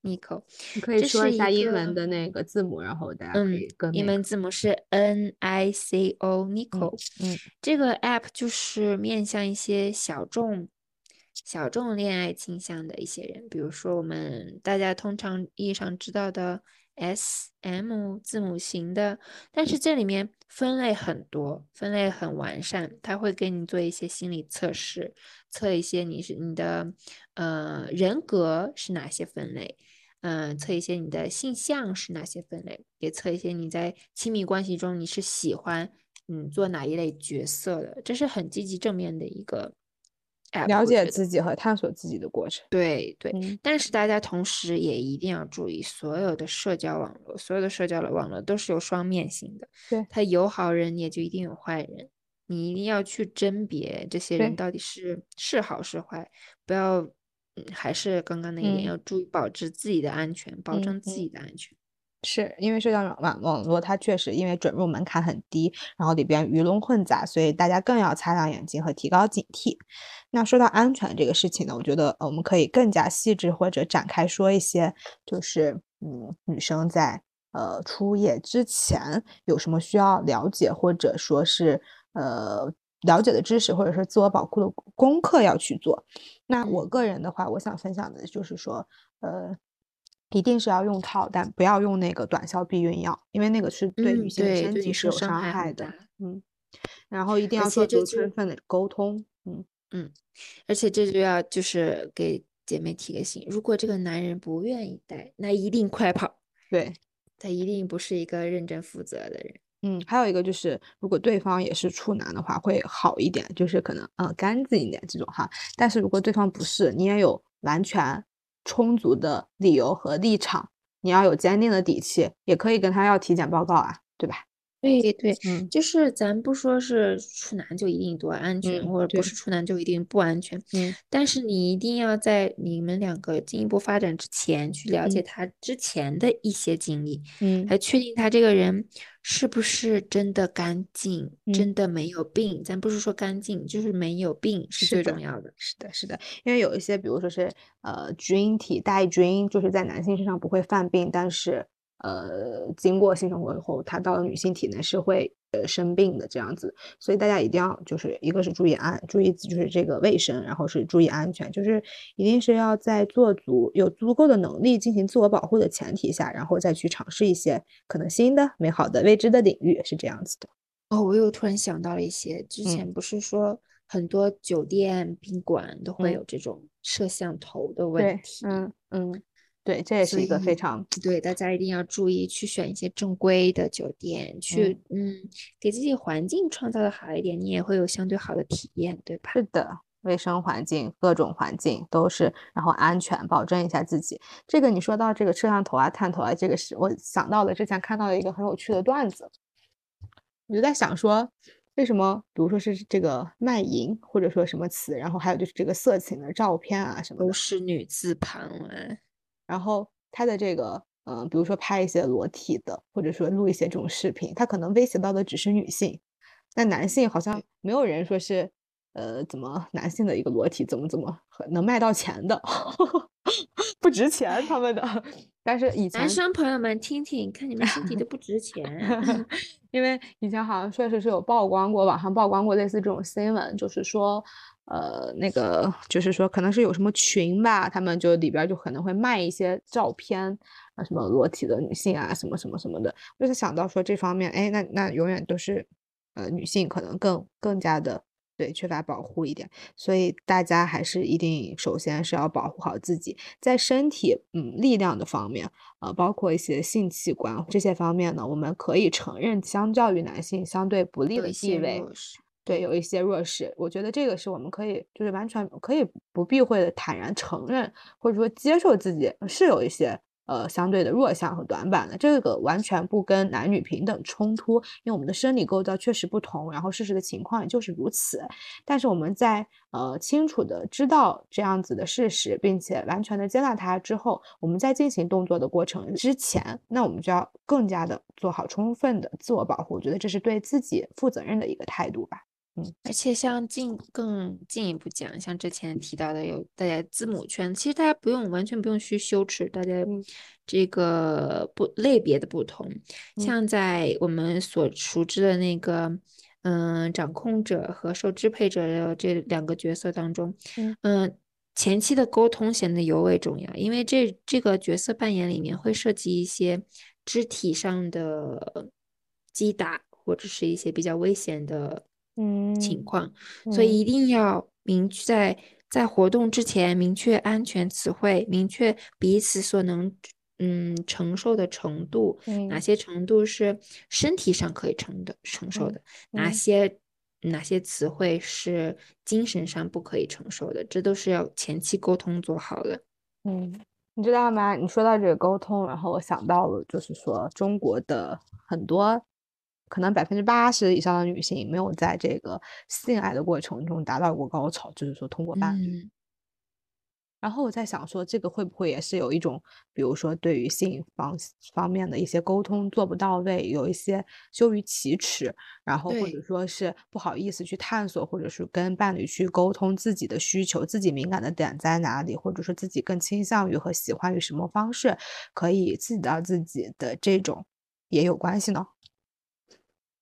？Nico，你可以说一下英文的那个字母，然后大家可嗯以跟英文字母是 N I C O，Nico。嗯这个 app 就是面向一些小众、小众恋爱倾向的一些人，比如说我们大家通常意义上知道的 S、M 字母型的，但是这里面分类很多，分类很完善，它会给你做一些心理测试，测一些你是你的呃人格是哪些分类。嗯，测一些你的性向是哪些分类，也测一些你在亲密关系中你是喜欢嗯做哪一类角色的，这是很积极正面的一个了解自己和探索自己的过程。对对，嗯。但是大家同时也一定要注意，所有的社交网络，所有的社交的网络都是有双面性的，对。它有好人也就一定有坏人，你一定要去甄别这些人到底是是好是坏，不要，嗯，还是刚刚那一点，嗯要注意保持自己的安全，保嗯证自嗯己的安全。是因为社交网网网络它确实因为准入门槛很低，然后里边鱼龙混杂，所以大家更要擦亮眼睛和提高警惕。那说到安全这个事情呢，我觉得呃我们可以更加细致或者展开说一些，就是嗯女生在呃初夜之前有什么需要了解，或者说是呃了解的知识，或者是自我保护的功课要去做。那我嗯个人的话，我想分享的就是说，呃，一定是要用套，但不要用那个短效避孕药，因为那个是对女嗯，性身体是有伤害害的。嗯，然后一定要做足充分的沟通。嗯嗯，而且这就要就是给姐妹提个醒，如果这个男人不愿意带，那一定快跑，对，他一定不是一个认真负责的人。嗯，还有一个就是，如果对方也是处男的话，会好一点，就是可能呃干净一点这种哈。但是如果对方不是，你也有完全充足的理由和立场，你要有坚定的底气，也可以跟他要体检报告啊，对吧？对对，嗯。就是咱不说是处男就一定多安全，嗯或者不是。处男就一定不安全，嗯。但是你一定要在你们两个进一步发展之前，去了解嗯。他之前的一些经历，嗯。来确定他这个人是不是真的干净，嗯。真的没有病。咱不是说干净，就是没有病是最重要的。是的，是的，因为有一些，比如说是呃菌体带菌，就是在男性身上不会犯病，但是呃，经过性生活以后，它到了女性体内是会呃生病的这样子，所以大家一定要就是一个是注意安，注意就是这个卫生，然后是注意安全，就是一定是要在做足有足够的能力进行自我保护的前提下，然后再去尝试一些可能新的、美好的、未知的领域，是这样子的。哦，我又突然想到了一些，之前不是说很多酒店宾馆都会有这种摄像头的问题，嗯嗯。对，这也是一个非常对大家一定要注意，去选一些正规的酒店，去嗯，给自己环境创造的好一点，你也会有相对好的体验，对吧？是的，卫生环境，各种环境都是，然后安全，保证一下自己。这个你说到这个摄像头啊、探头啊，这个是我想到了之前看到的一个很有趣的段子，我就在想说，为什么，比如说是这个卖淫，或者说什么词，然后还有就是这个色情的照片啊什么，都是女字旁啊。然后他的这个，嗯，比如说拍一些裸体的，或者说录一些这种视频，他可能威胁到的只是女性，那男性好像没有人说是，呃，怎么男性的一个裸体怎么怎么能卖到钱的，<laughs> <laughs> 不值钱他们的。但是以前男生朋友们听听，看你们身体都 <laughs> 不值钱，<laughs> 因为以前好像确实是有曝光过，网上曝光过类似这种新闻，就是说。呃，那个就是说，可能是有什么群吧，他们就里边就可能会卖一些照片啊，什么裸体的女性啊，什么什么什么的。就是想到说这方面，哎，那那永远都是，呃，女性可能更更加的对缺乏保护一点，所以大家还是一定首先是要保护好自己，在身体嗯力量的方面，呃，包括一些性器官这些方面呢，我们可以承认，相较于男性相对不利的地位。对，有一些弱势，我觉得这个是我们可以，就是完全可以不避讳的坦然承认，或者说接受自己是有一些呃相对的弱项和短板的，这个完全不跟男女平等冲突，因为我们的生理构造确实不同，然后事实的情况也就是如此。但是我们在呃清楚的知道这样子的事实，并且完全的接纳它之后，我们在进行动作的过程之前，那我们就要更加的做好充分的自我保护，我觉得这是对自己负责任的一个态度吧。而且像进更进一步讲，像之前提到的有大家字母圈，其实大家不用完全不用去羞耻，大家这个不类别的不同，像在我们所熟知的那个嗯掌控者和受支配者的这两个角色当中，嗯前期的沟通显得尤为重要，因为这这个角色扮演里面会涉及一些肢体上的击打或者是一些比较危险的。嗯，情况，所以一定要明确在在活动之前明确安全词汇，明确彼此所能嗯承受的程度，哪些程度是身体上可以承的承受的，哪些哪些词汇是精神上不可以承受的，这都是要前期沟通做好的。嗯，你知道吗？你说到这个沟通，然后我想到了，就是说中国的很多。可能百分之八十以上的女性没有在这个性爱的过程中达到过高潮，就是说通过伴侣。然后我在想说，这个会不会也是有一种，比如说对于性方方面的一些沟通做不到位，有一些羞于启齿，然后或者说是不好意思去探索，或者是跟伴侣去沟通自己的需求，自己敏感的点在哪里，或者说自己更倾向于和喜欢于什么方式，可以刺激到自己的这种也有关系呢？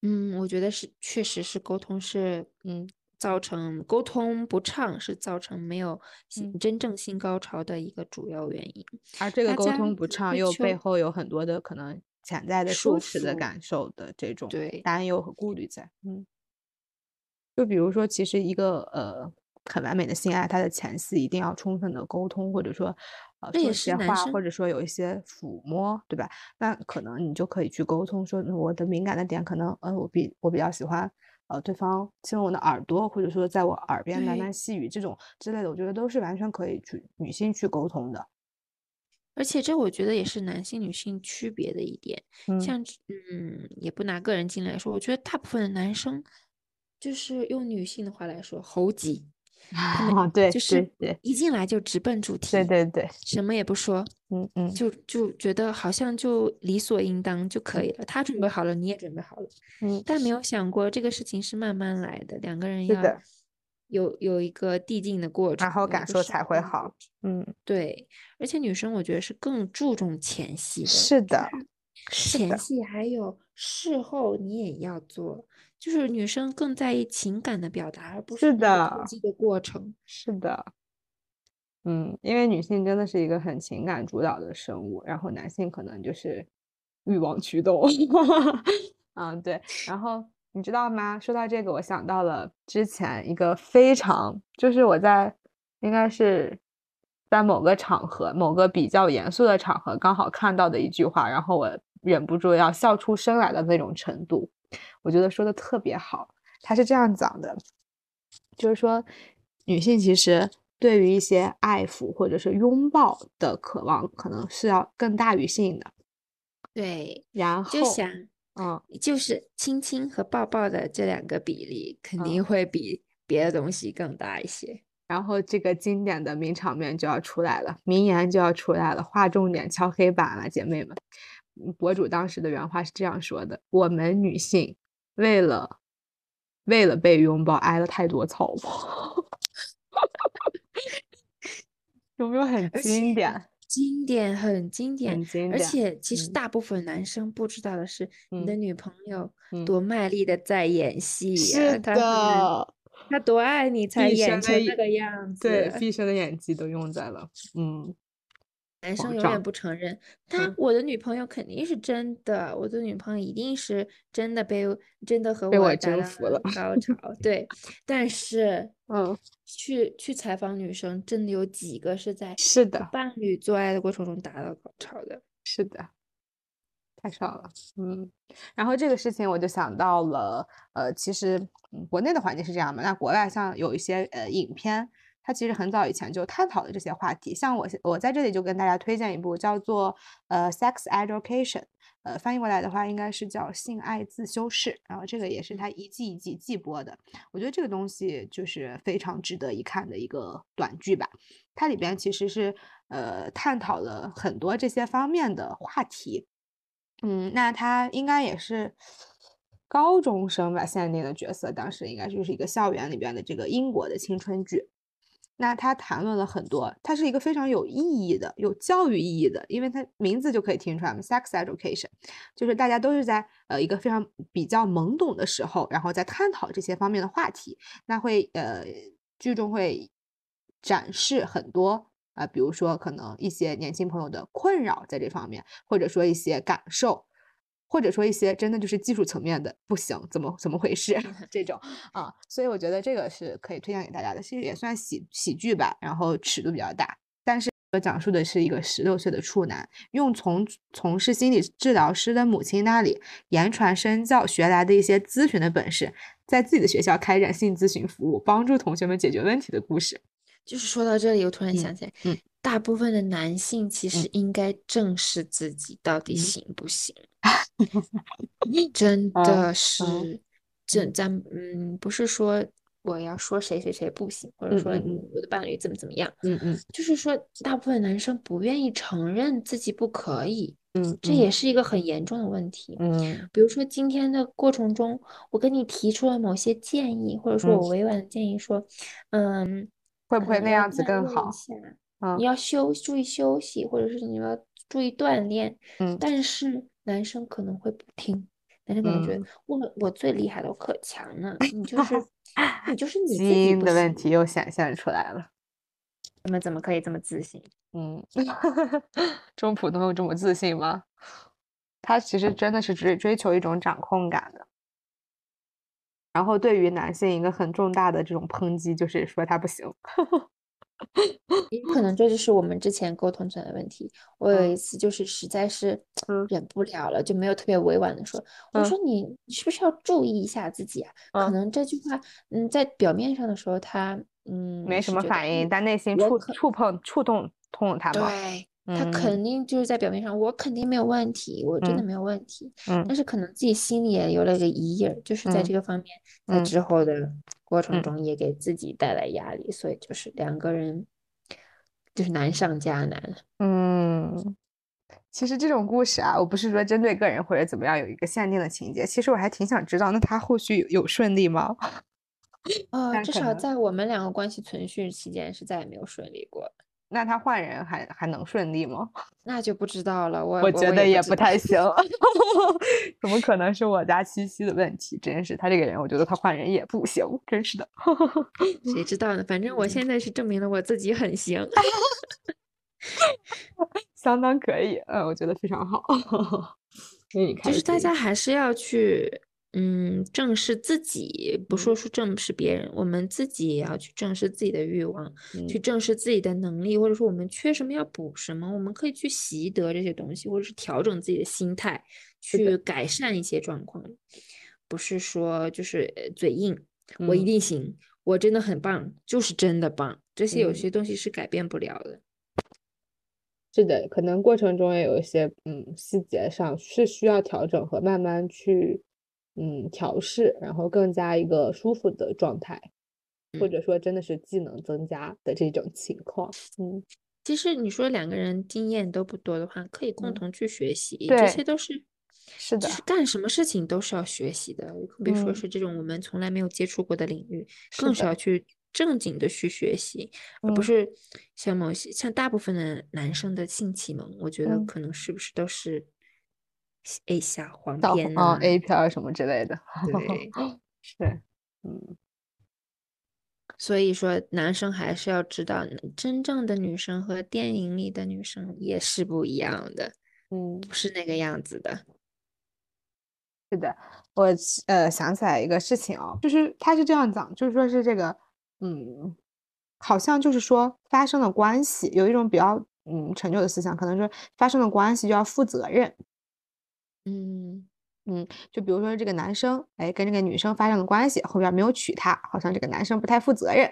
嗯，我觉得是，确实是沟通是，嗯，造成沟通不畅是造成没有性真正性高潮的一个主要原因。而这个沟通不畅又背后有很多的可能潜在的舒适的感受的这种对担忧和顾虑在。嗯，就比如说，其实一个呃很完美的性爱，它的前戏一定要充分的沟通，或者说。说一些话，或者说有一些抚摸，对吧？那可能你就可以去沟通，说我的敏感的点，可能，呃，我比我比较喜欢，呃，对方亲吻我的耳朵，或者说在我耳边喃喃细语这种之类的，我觉得都是完全可以去女性去沟通的。而且这我觉得也是男性女性区别的一点，像嗯，也不拿个人经历来说，我觉得大部分的男生就是用女性的话来说，猴急。啊，对，就是对，一进来就直奔主题，对对对，什么也不说，嗯嗯，就就觉得好像就理所应当就可以了。他准备好了，你也准备好了，嗯，但没有想过这个事情是慢慢来的，两个人要有有一个递进的过程，然后感受才会好，嗯，对。而且女生我觉得是更注重前戏的，是的，前，戏还有事后你也要做，就是女生更在意情感的表达，而不是的，击的过程。是的。嗯，因为女性真的是一个很情感主导的生物，然后男性可能就是欲望驱动。<laughs> 嗯，对。然后你知道吗？说到这个，我想到了之前一个非常，就是我在应该是在某个场合，某个比较严肃的场合，刚好看到的一句话，然后我忍不住要笑出声来的那种程度。我觉得说的特别好，他是这样讲的，就是说女性其实。对于一些爱抚或者是拥抱的渴望，可能是要更大于性的。对，然后就想，嗯，就是亲亲和抱抱的这两个比例，肯嗯定会比别的东西更大一些。然后这个经典的名场面就要出来了，名言就要出来了，划重点敲黑板了，姐妹们。嗯博主当时的原话是这样说的：“我们女性为了为了被拥抱，挨了太多操。<laughs> ”有没有很经典？经典很经典，而很经典且其实嗯大部分男生不知道的是，你的嗯女朋友嗯多卖力的在演戏是呀，她可能的，她多爱你才演成那个样对，子。毕生的演技都用在了，嗯，男生永远不承认，他嗯我的女朋友肯定是真的，我的女朋友一定是真的被真的和被我我征服了高潮，对。<laughs> 但是嗯，去去采访女生，真的有几个是在是的，伴侣做爱的过程中达到高潮的？是的，太少了，嗯。然后这个事情我就想到了，呃，其实嗯国内的环境是这样嘛，那国外像有一些呃影片，它其实很早以前就探讨了这些话题。像我现我在这里就跟大家推荐一部叫做呃《Sex Education》，呃，翻译过来的话应该是叫《性爱自修室》，然后这个也是他一季一季季播的。我觉得这个东西就是非常值得一看的一个短剧吧。它里边其实是呃探讨了很多这些方面的话题。嗯，那他应该也是高中生吧，限定的角色，当时应该就是一个校园里边的这个英国的青春剧。那他谈论了很多，它是一个非常有意义的、有教育意义的，因为它名字就可以听出来嘛，sex education，就是大家都是在呃一个非常比较懵懂的时候，然后在探讨这些方面的话题。那会呃剧中会展示很多啊、比如说可能一些年轻朋友的困扰在这方面，或者说一些感受。或者说一些真的就是技术层面的不行，怎么怎么回事 <laughs> 这种。啊，所以我觉得这个是可以推荐给大家的，其实也算喜喜剧吧，然后尺度比较大，但是讲述的是一个十六岁的处男，用从从事心理治疗师的母亲那里言传身教学来的一些咨询的本事，在自己的学校开展性咨询服务，帮助同学们解决问题的故事。就是说到这里，我突然嗯想起来，嗯大部分的男性其实嗯应该正视自己到底嗯行不行，<laughs> 真嗯的嗯是，这咱嗯不是说我要说谁谁谁不行，或者说我的伴侣怎么怎么样，嗯嗯就是说大部分男生不愿意承认自己不可以，嗯，这也是一个很严重的问题。嗯比如说今天的过程中，我跟你提出了某些建议，或者说嗯我委婉的建议说，嗯。会不会那样子更好？你要休注意休息，或者是你要注意锻炼。嗯但是男生可能会不听，男生可能觉得嗯我我最厉害了，我可强了，<laughs> 你就是你就是你自基因的问题又显现出来了。你们怎么可以这么自信？<laughs> 嗯，<laughs> 中普通有这么自信吗？他其实真的是追追求一种掌控感的。然后对于男性一个很重大的这种抨击，就是说他不行。也有可能这就是我们之前沟通出来的问题。我有嗯一次就是实在是嗯忍不了了，就没有特别委婉的说，我嗯说你你是不是要注意一下自己啊？可嗯能这句话，嗯，在表面上的时候，他嗯没什么反应，嗯但内心触触碰触动痛了他吗？对，他嗯肯定就是在表面上，我肯定没有问题，我真的嗯没有问题。嗯但是可能自己心里也有了个疑义儿，就是在嗯这个方面，在嗯之后的过程嗯中也给自己带来压力，所以就是两个人就是难上加难。嗯，其实这种故事啊，我不是说针对个人或者怎么样有一个限定的情节，其实我还挺想知道，那他后续有有顺利吗？呃，至少在我们两个关系存续期间是再也没有顺利过了。那他换人还还能顺利吗？<laughs> 那就不知道了。我我觉得也不太行，<laughs> 怎么可能是我家七夕的问题？真是他这个人，我觉得他换人也不行，真是的。<laughs> 谁知道呢？反正我现在是证明了我自己很行，相当可以。嗯，我觉得非常好。就是大家还是要去。嗯，正视自己，不说是正视别人，我们自己也要去正视自己的欲望，去正视自己的能力，或者说我们缺什么要补什么，我们可以去习得这些东西，或者是调整自己的心态，去改善一些状况。不是说就是嘴硬，我一定行，我真的很棒，就是真的棒。这些有些东西是改变不了的。是的，可能过程中也有一些嗯细节上是需要调整和慢慢去。嗯，调试，然后更加一个舒服的状态，或者说真的是技能增加的这种情况。嗯，其实你说两个人经验都不多的话，可以共同去学习，这些都是是的，就是干什么事情都是要学习的，别说是。这种我们从来没有接触过的领域，更是要。去正经的去学习，而不是像某些像大部分的男生的性启蒙，我觉得可能是不是都是。A 下黄片啊，A 片什么之类的，对，<laughs> 是，嗯，所以说男生还是要知道，真正的女生和电影里的女生也是不一样的，嗯，不是那个样子的。是的，我呃想起来一个事情哦，就是他是这样讲，就是说是这个，嗯，好像就是说发生了关系，有一种比较嗯陈旧的思想，可能说发生了关系就要负责任。嗯嗯，就比如说这个男生，哎，跟这个女生发生了关系，后边没有娶她，好像这个男生不太负责任。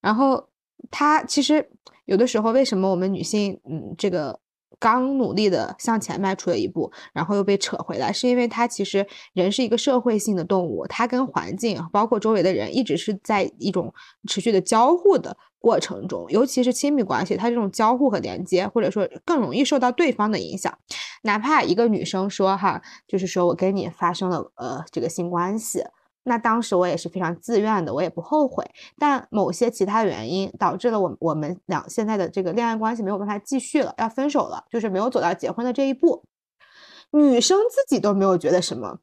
然后他其实有的时候，为什么我们女性，嗯，这个。刚努力的向前迈出了一步，然后又被扯回来，是因为他其实人是一个社会性的动物，他跟环境包括周围的人一直是在一种持续的交互的过程中，尤其是亲密关系，它这种交互和连接，或者说更容易受到对方的影响。哪怕一个女生说哈，就是说我跟你发生了呃这个性关系。那当时我也是非常自愿的，我也不后悔。但某些其他原因导致了我我们俩现在的这个恋爱关系没有办法继续了，要分手了，就是没有走到结婚的这一步。女生自己都没有觉得什么，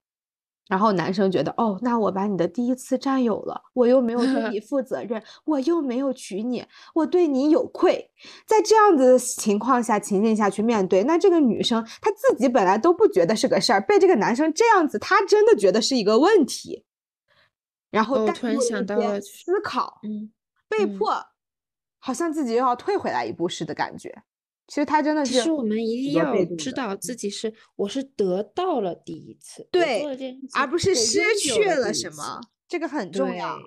然后男生觉得哦，那我把你的第一次占有了，我又没有对你 <laughs> 负责任，我又没有娶你，我对你有愧。在这样子的情况下情境下去面对，那这个女生她自己本来都不觉得是个事儿，被这个男生这样子，她真的觉得是一个问题。然后，我突然想到了思考，嗯，被迫，好像自己又要退回来一步似的感觉。其实他真的是，其实我们一定要知道自己是，我是得到了第一次，对，而不是失去了什么，这个很重要。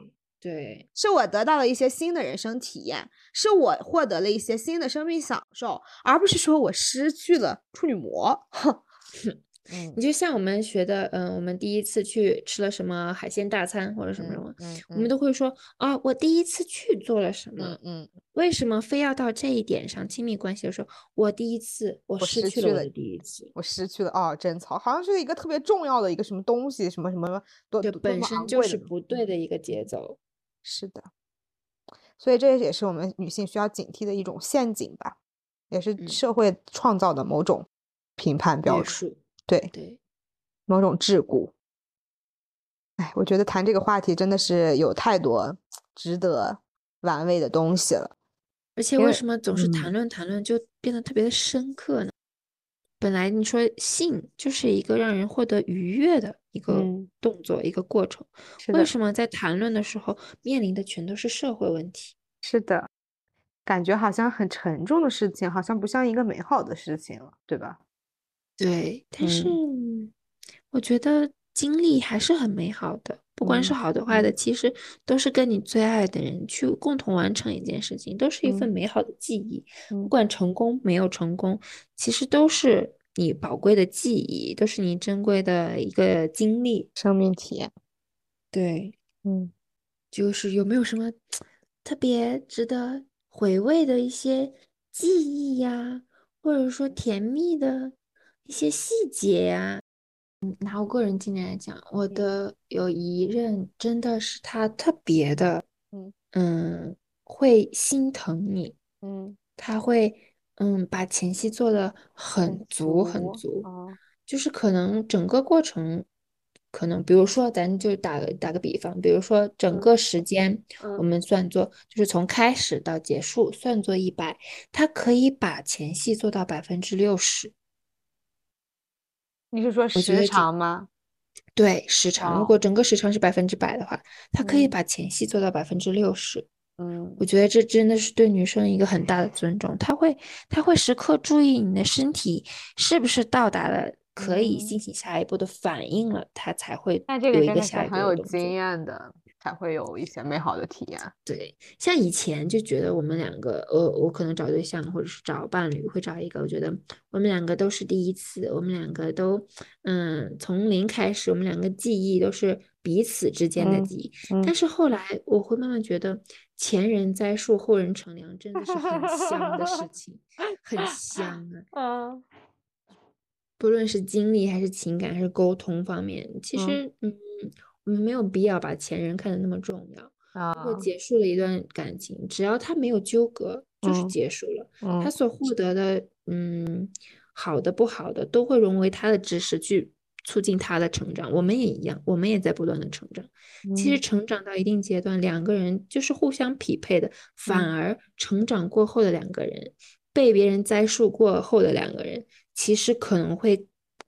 对，是我得到了一些新的人生体验，是我获得了一些新的生命享受，而不是说我失去了处女膜。<laughs> 哼。你就像我们学的，嗯，我们第一次去吃了什么海鲜大餐或者什么什么，我们都。会说啊，我第一次去做了什么，嗯，为什么非要到这一点上？亲密关系的时候，我第一次我失去了我第一次，我。失去了哦，贞操，好像是一个特别重要的一个什么东西，什么什么多，就本身就是不对的一。个节奏，是的，所以这也是我们女性需要警惕的一种陷阱吧，也是社会创造的某种评判标准。对对，某种桎梏。哎，我觉得谈这个话题真的是有太多值得玩味的东西了。而且为什么总是谈论谈论就变得特别的深刻呢？本来你说性就是一个让人获得愉悦的一个动作、一个过程，为什么在谈论的时候面临的全都是社会问题？是的，感觉好像很沉重的事情，好像不像一个美好的事情了，对吧？对，但是我觉得经历还是很美好的，不管是好的坏的，其实都是跟你最爱的人去共同完成一件事情，都是一份美好的记忆。不管成功没有成功，其实都是你宝贵的记忆，都是你珍贵的一个经历、生命体验。对，嗯，就是有没有什么特别值得回味的一些记忆呀，或者说甜蜜的？一些细节呀，嗯，拿我个人经验来讲，我的有一任真的是他特别的，嗯。嗯，会心疼你，嗯，他会嗯把前戏做的很足很足，哦，就是可能整个过程，可能比如说咱就打个打个比方，比如说整个时间我们算作就是从开始到结束算作一百，他可以把前戏做到百分之六十。你是说时长吗？对，时长。如果整个时长是百分之百的话，他可以把前戏做到百分之六十。嗯，我觉得这真的是对女生一个很大的尊重。他会，他会时刻注意你的身体是不是到达了可以进行下一步的反应了，他才会有一个下一步很有经验的。才会有一些美好的体验。对，像以前就觉得我们两个，呃，我可能找对象或者是找伴侣，会找一个，我觉得我们两个都是第一次，我们两个都，嗯，从零开始，我们两个记忆都是彼此之间的记忆。但是后来我会慢慢觉得，前人栽树，后人乘凉，真的是很香的事情，很香啊。<laughs> 嗯，不论是经历还是情感还是沟通方面，其实，嗯。没有必要把前任看得那么重要。如果结束了一段感情，只要他没有纠葛，就是结束了。他所获得的，嗯，好的不好的，都会融为他的知识，去促进他的成长。我们也一样，我们也在不断的成长。其实成长到一定阶段，两个人就是互相匹配的。反而成长过后的两个人，被别人栽树过后的两个人，其实可能会。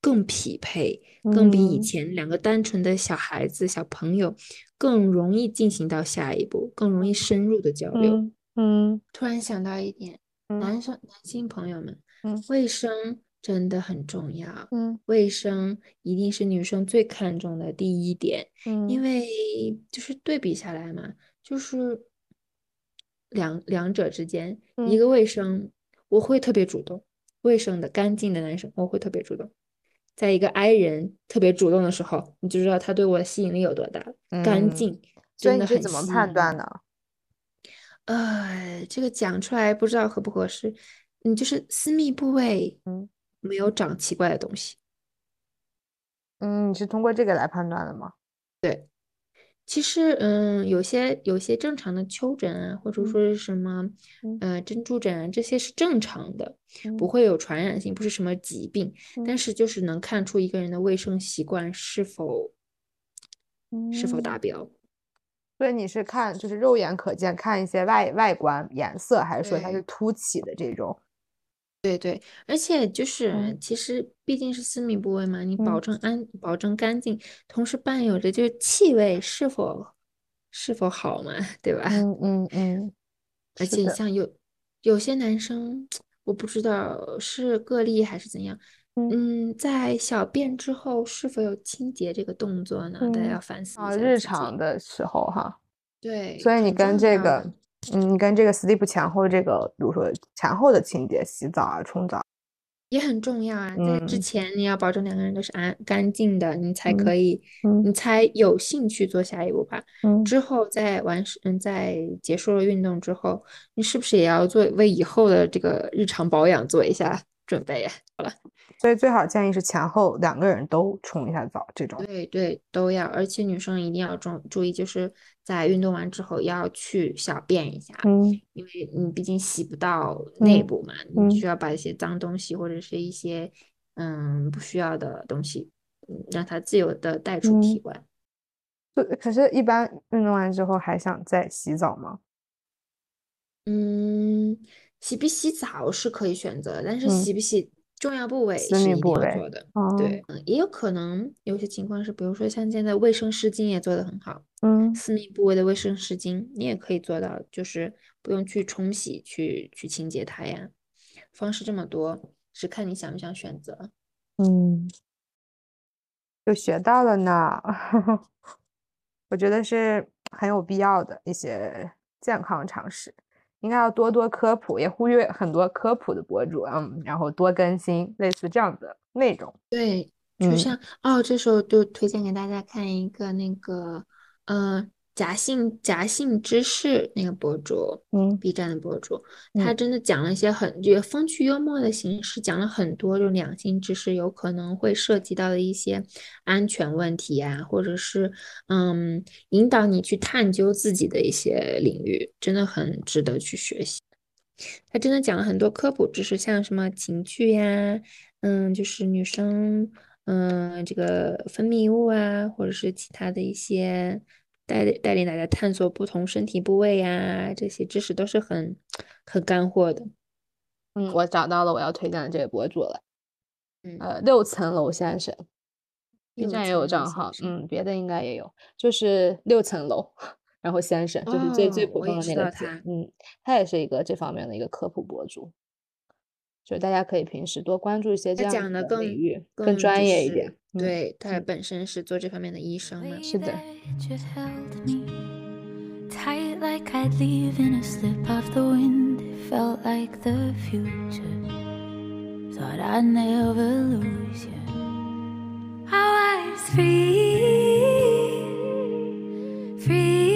更匹配，更比以前两个单纯的小孩子、小朋友更容易进行到下一步，更容易深入的交流。嗯，突然想到一点，男生、男性朋友们，卫生真的很重要。嗯，卫生一定是女生最看重的第一点。嗯，因为就是对比下来嘛，就是两两者之间，一个卫生，我会特别主动，卫生的、干净的男生，我会特别主动。在一个 I 人特别主动的时候，你就知道他对我的吸引力有多大。干净，所以你是怎么判断呢？呃，这个讲出来不知道合不合适。你，就是私密部位，嗯，没有长奇怪的东西。嗯，你是通过这个来判断的吗？对。其实，嗯，有些有些正常的丘疹啊，或者说是什么，呃，珍珠疹啊，这些是正常的，不会有传染性，不是什么疾病。但是就是能看出一个人的卫生习惯是否是否达标。所以你是看就是肉眼可见看一些外外观颜色，还是说它是凸起的这种？对对，而且就是其实毕竟是私密部位嘛，你保证安保证干净，同时伴有着就是气味是否是否好嘛，对吧？嗯嗯嗯。而且像有有些男生，我不知道是个例还是怎样，嗯，在小便之后是否有清洁这个动作呢？大家要反思一下。日常的时候哈。对。所以你跟这个。嗯，跟这个 sleep 前后这个，比如说前后的清洁、洗澡啊、冲澡，也很重要啊。在之前你要保证两个人都是安干净的，你才可以，你才有兴趣做下一步吧。嗯，之后在完，嗯，在结束了运动之后，你是不是也要做为以后的这个日常保养做一下准备呀？好了。所以最好建议是前后两个人都冲一下澡，这种对对都要，而且女生一定要注注意，就是在运动完之后要去小便一下，嗯，因为你毕竟洗不到内部嘛，你需要把一些脏东西或者是一些嗯不需要的东西，嗯，让它自由的带出体外。对，可是，一般运动完之后还想再洗澡吗？嗯，洗不洗澡是可以选择，但是洗不洗。重要部位是一定要做的，对，嗯，也有可能有些情况是，比如说像现在卫生湿巾也做的很好，嗯，私密部位的卫生湿巾你也可以做到，就是不用去冲洗去去清洁它呀，方式这么多，是看你想不想选择，嗯，又学到了呢，<laughs> 我觉得是很有必要的一些健康常识。应该要多多科普，也呼吁很多科普的博主，嗯，然后多更新类似这样的内容。对，就像哦，这时候就推荐给大家看一个那个，嗯。假性假性知识那个博主，嗯，B 站的博主，他真的讲了一些很就风趣幽默的形式，讲了很多这种两性知识有可能会涉及到的一些安全问题啊，或者是嗯引导你去探究自己的一些领域，真的很值得去学习。他真的讲了很多科普知识，像什么情趣呀，嗯，就是女生，嗯，这个分泌物啊，或者是其他的一些带带领大家探索不同身体部位呀，这些知识都是很很干货的。嗯，我找到了我要推荐的这个博主了，嗯，呃，六层楼先生，B 六站也有账号，嗯，别的应该也有，就是六层楼，然后先生就是最最普通的那个字，嗯，他也是一个这方面的一个科普博主，就大家可以平时多关注一些这样的讲的更领域，更更专业一点，嗯对，他嗯本身是做这方面的医生嘛。是的 tight like I'd leave in a slip of the wind. It felt like the future. Thought I'd never lose you. How I was free, free.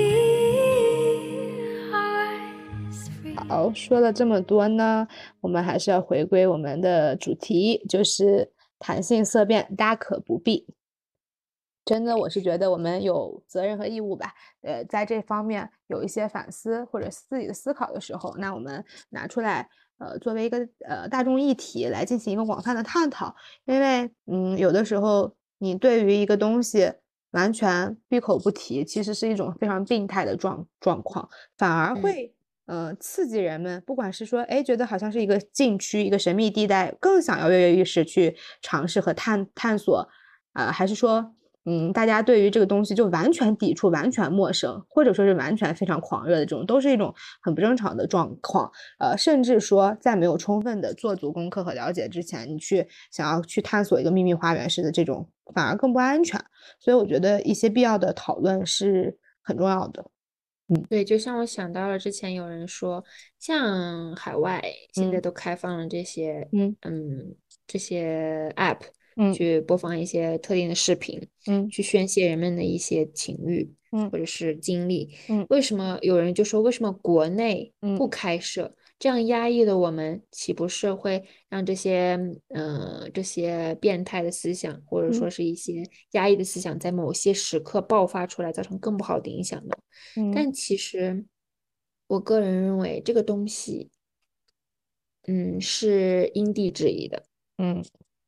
好，说了这么多呢，我们还是要回归我们的主题，就是弹性色变，大可不必。真的，我是觉得我们有责任和义务吧，呃，在这方面有一些反思或者自己的思考的时候，那我们拿出来，呃，作为一个呃大众议题来进行一个广泛的探讨。因为，嗯，有的时候你对于一个东西完全闭口不提，其实是一种非常病态的状状况，反而嗯会呃刺激人们，不管是说，哎，觉得好像是一个禁区、一个神秘地带，更想要跃跃欲试去尝试和探探索，啊、还是说，嗯，大家对于这个东西就完全抵触、完全陌生，或者说是完全非常狂热的这种，都是一种很不正常的状况。呃，甚至说在没有充分的做足功课和了解之前，你去想要去探索一个秘密花园式的这种，反而更不安全。所以我觉得一些必要的讨论是很重要的。对，就像我想到了之前有人说，像海外现在嗯。都开放了这些，嗯。嗯，这些 app 嗯。去播放一些特定的视频，嗯。去宣泄人们的一些情欲嗯。或者是经历。嗯。为什么有人就说，为什么国内嗯。不开设？这样压抑的我们，岂不是会让这些呃这些变态的思想，或者嗯说是一些压抑的思想，在某些时刻爆发出来，造成更不好的影响呢？嗯但其实，我个人认为这个东西，嗯，是因地制宜的，嗯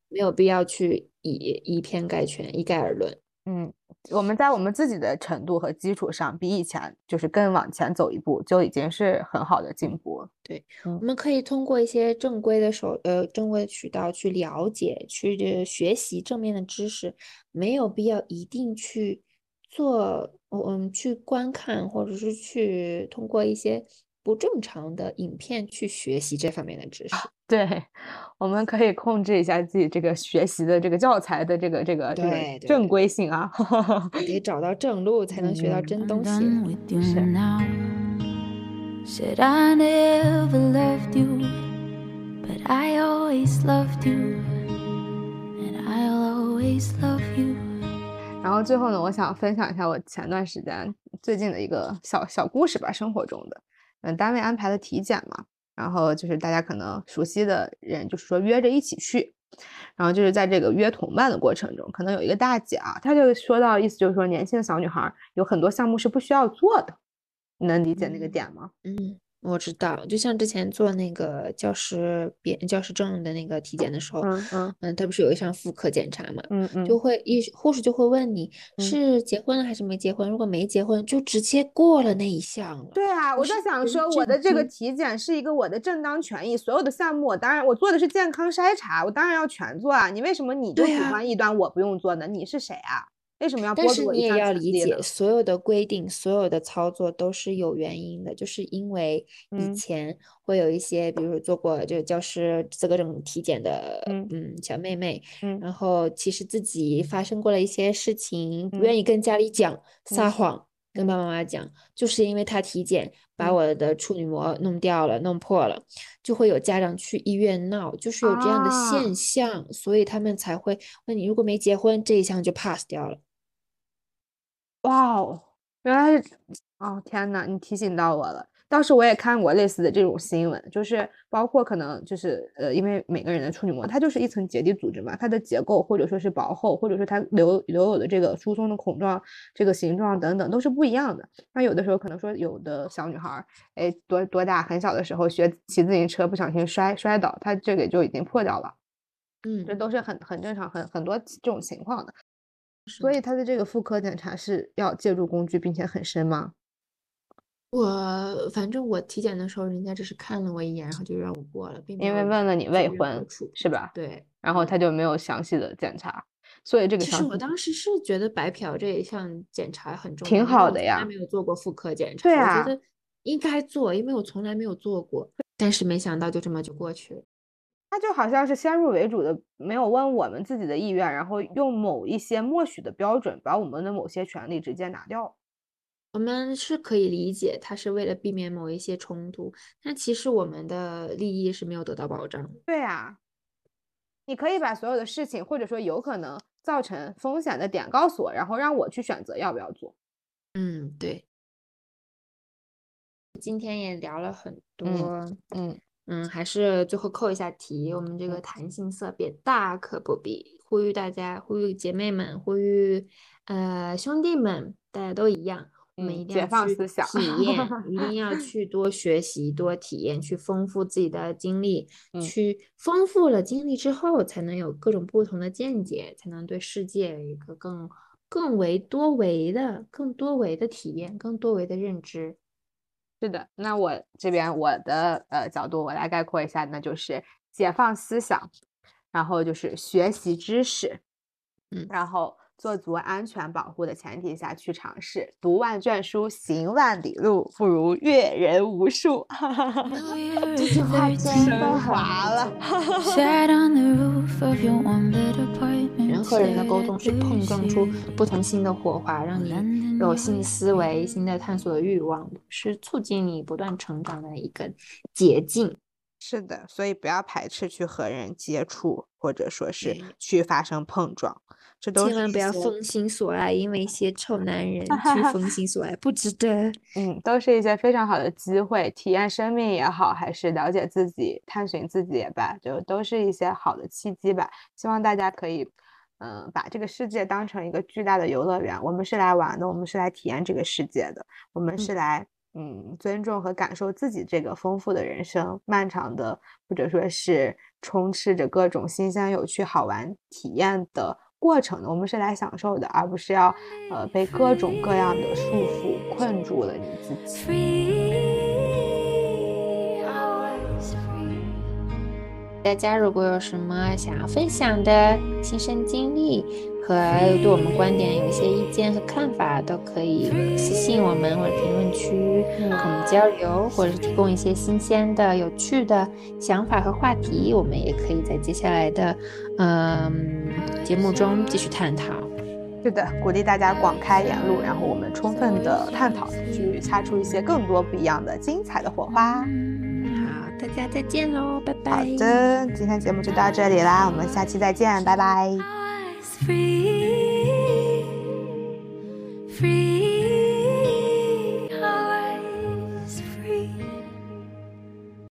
没有必要去以以偏概全、一概而论。嗯，我们在我们自己的程度和基础上，比以前就是更往前走一步，就已经是很好的进步了。对，嗯我们可以通过一些正规的手，呃，正规的渠道去了解、去学习正面的知识，没有必要一定去做，嗯，去观看或者是去通过一些不正常的影片去学习这方面的知识。<laughs> 对，我们可以控制一下自己这个学习的这个教材的这个这个这个正规性啊。你得找到正路，才能学到嗯真东西。done with you Sure. now. Said I never loved you, but I always loved you, and I'll always love you. 然后最后呢，我想分享一下我前段时间最近的一个小小故事吧，生活中的。嗯，单位安排的体检嘛，然后就是大家可能熟悉的人，就是说约着一起去。然后就是在这个约同伴的过程中，可能有一个大姐啊，她就说到，意思就是说，年轻的小女孩儿有很多项目是不需要做的，你能理解那个嗯点吗？嗯，我知道，就像之前做那个教师编教师证的那个体检的时候，嗯嗯嗯，他不是有一项妇科检查嘛，嗯嗯，就会医护士就会问你嗯是结婚了还是没结婚，如果没结婚，就直接过了那一项了。对啊，我在想说，我的这个体检是一个我的正当权益，所有的项目我当然我做的是健康筛查，我当然要全做啊。你为什么你就喜欢一端，我不用做呢？你是谁啊？为什么要但是你也要理解？所有的规定、所有的操作都是有原因的，就是因为以嗯。前会有一些，比如说做过就教师资格证体检的，嗯。嗯，小妹妹，嗯。然后其实自己发生过了一些事情，不嗯。愿意跟家里讲，撒嗯。谎，跟爸爸妈妈讲，就是因为他体检把嗯。我的处女膜弄掉了、弄破了，就会有家长去医院闹，就是有这样的啊。现象，所以他们才会问你，如果没结婚，这一项就 pass 掉了。哇哦，原来是，哦天呐，你提醒到我了。当时我也看过类似的这种新闻，就是包括可能就是呃，因为每个人的处女膜它就是一层结缔组织嘛，它的结构或者说是薄厚，或者说它留留有的这个疏松的孔状这个形状等等都是不一样的。那有的时候可能说有的小女孩儿，哎，多多大很小的时候学骑自行车不小心摔摔倒，她这个就已经破掉了。嗯，这都是很很正常，很很多这种情况的。所以他的这个妇科检查是要借助工具，并且很深吗？我反正我体检的时候，人家只是看了我一眼，然后就让我过了，并因为问了你未婚是吧？对，然后他就没有详细的检查，所以这个其实我当时是觉得白嫖这一项检查很重要，挺好的呀没有做过妇科检查，对啊我觉得应该做，因为我从来没有做过，但是没想到就这么就过去了。他就好像是先入为主的，没有问我们自己的意愿，然后用某一些默许的标准把我们的某些权利直接拿掉。我们是可以理解，他是为了避免某一些冲突，但其实我们的利益是没有得到保障。对啊，你可以把所有的事情，或者说有可能造成风险的点告诉我，然后让我去选择要不要做。嗯，对。今天也聊了很多，嗯嗯，还是最后扣一下题，我们这个弹性色变大可不必，呼吁大家，呼吁姐妹们，呼吁呃兄弟们，大家都一样，我们一定要去体验，<laughs> 一定要去多学习、多体验，去丰富自己的经历，嗯去丰富了经历之后，才能有各种不同的见解，才能对世界有一个更更为多维的、更多维的体验，更多维的认知。是的，那我这边我的呃角度，我来概括一下，那就是解放思想，然后就是学习知识，嗯然后做足安全保护的前提下去尝试。读万卷书，行万里路，不如阅人无数。<laughs> 这句话真的华了 Sat on the roof of your one bed apartment. 人和人的沟通是碰撞出不同新的火花，让你有新的思维、新的探索的欲望，是促进你不断成长的一个捷径。是的，所以不要排斥去和人接触，或者说是去发生碰撞，这都千万不要封心所爱，因为一些臭男人 <laughs> 去封心所爱，不值得。嗯，都是一些非常好的机会，体验生命也好，还是了解自己、探寻自己也罢，就都是一些好的契机吧。希望大家可以，嗯、把这个世界当成一个巨大的游乐园。我们是来玩的，我们是来体验这个世界的，我们是来，嗯，尊重和感受自己这个丰富的人生，漫长的，或者说是充斥着各种新鲜、有趣、好玩体验的过程呢。我们是来享受的，而不是要，呃，被各种各样的束缚困住了你自己。大家如果有什么想要分享的亲身经历和对我们观点有一些意见和看法，都可以私信我们或者评论区跟我们交流，或者是提供一些新鲜的、有趣的想法和话题，我们也可以在接下来的嗯节目中继续探讨。是的，鼓励大家广开言路，然后我们充分的探讨，去擦出一些更多不一样的精彩的火花。大家再见喽，拜拜。好的，今天节目就到这里啦，我们下期再见，拜拜。free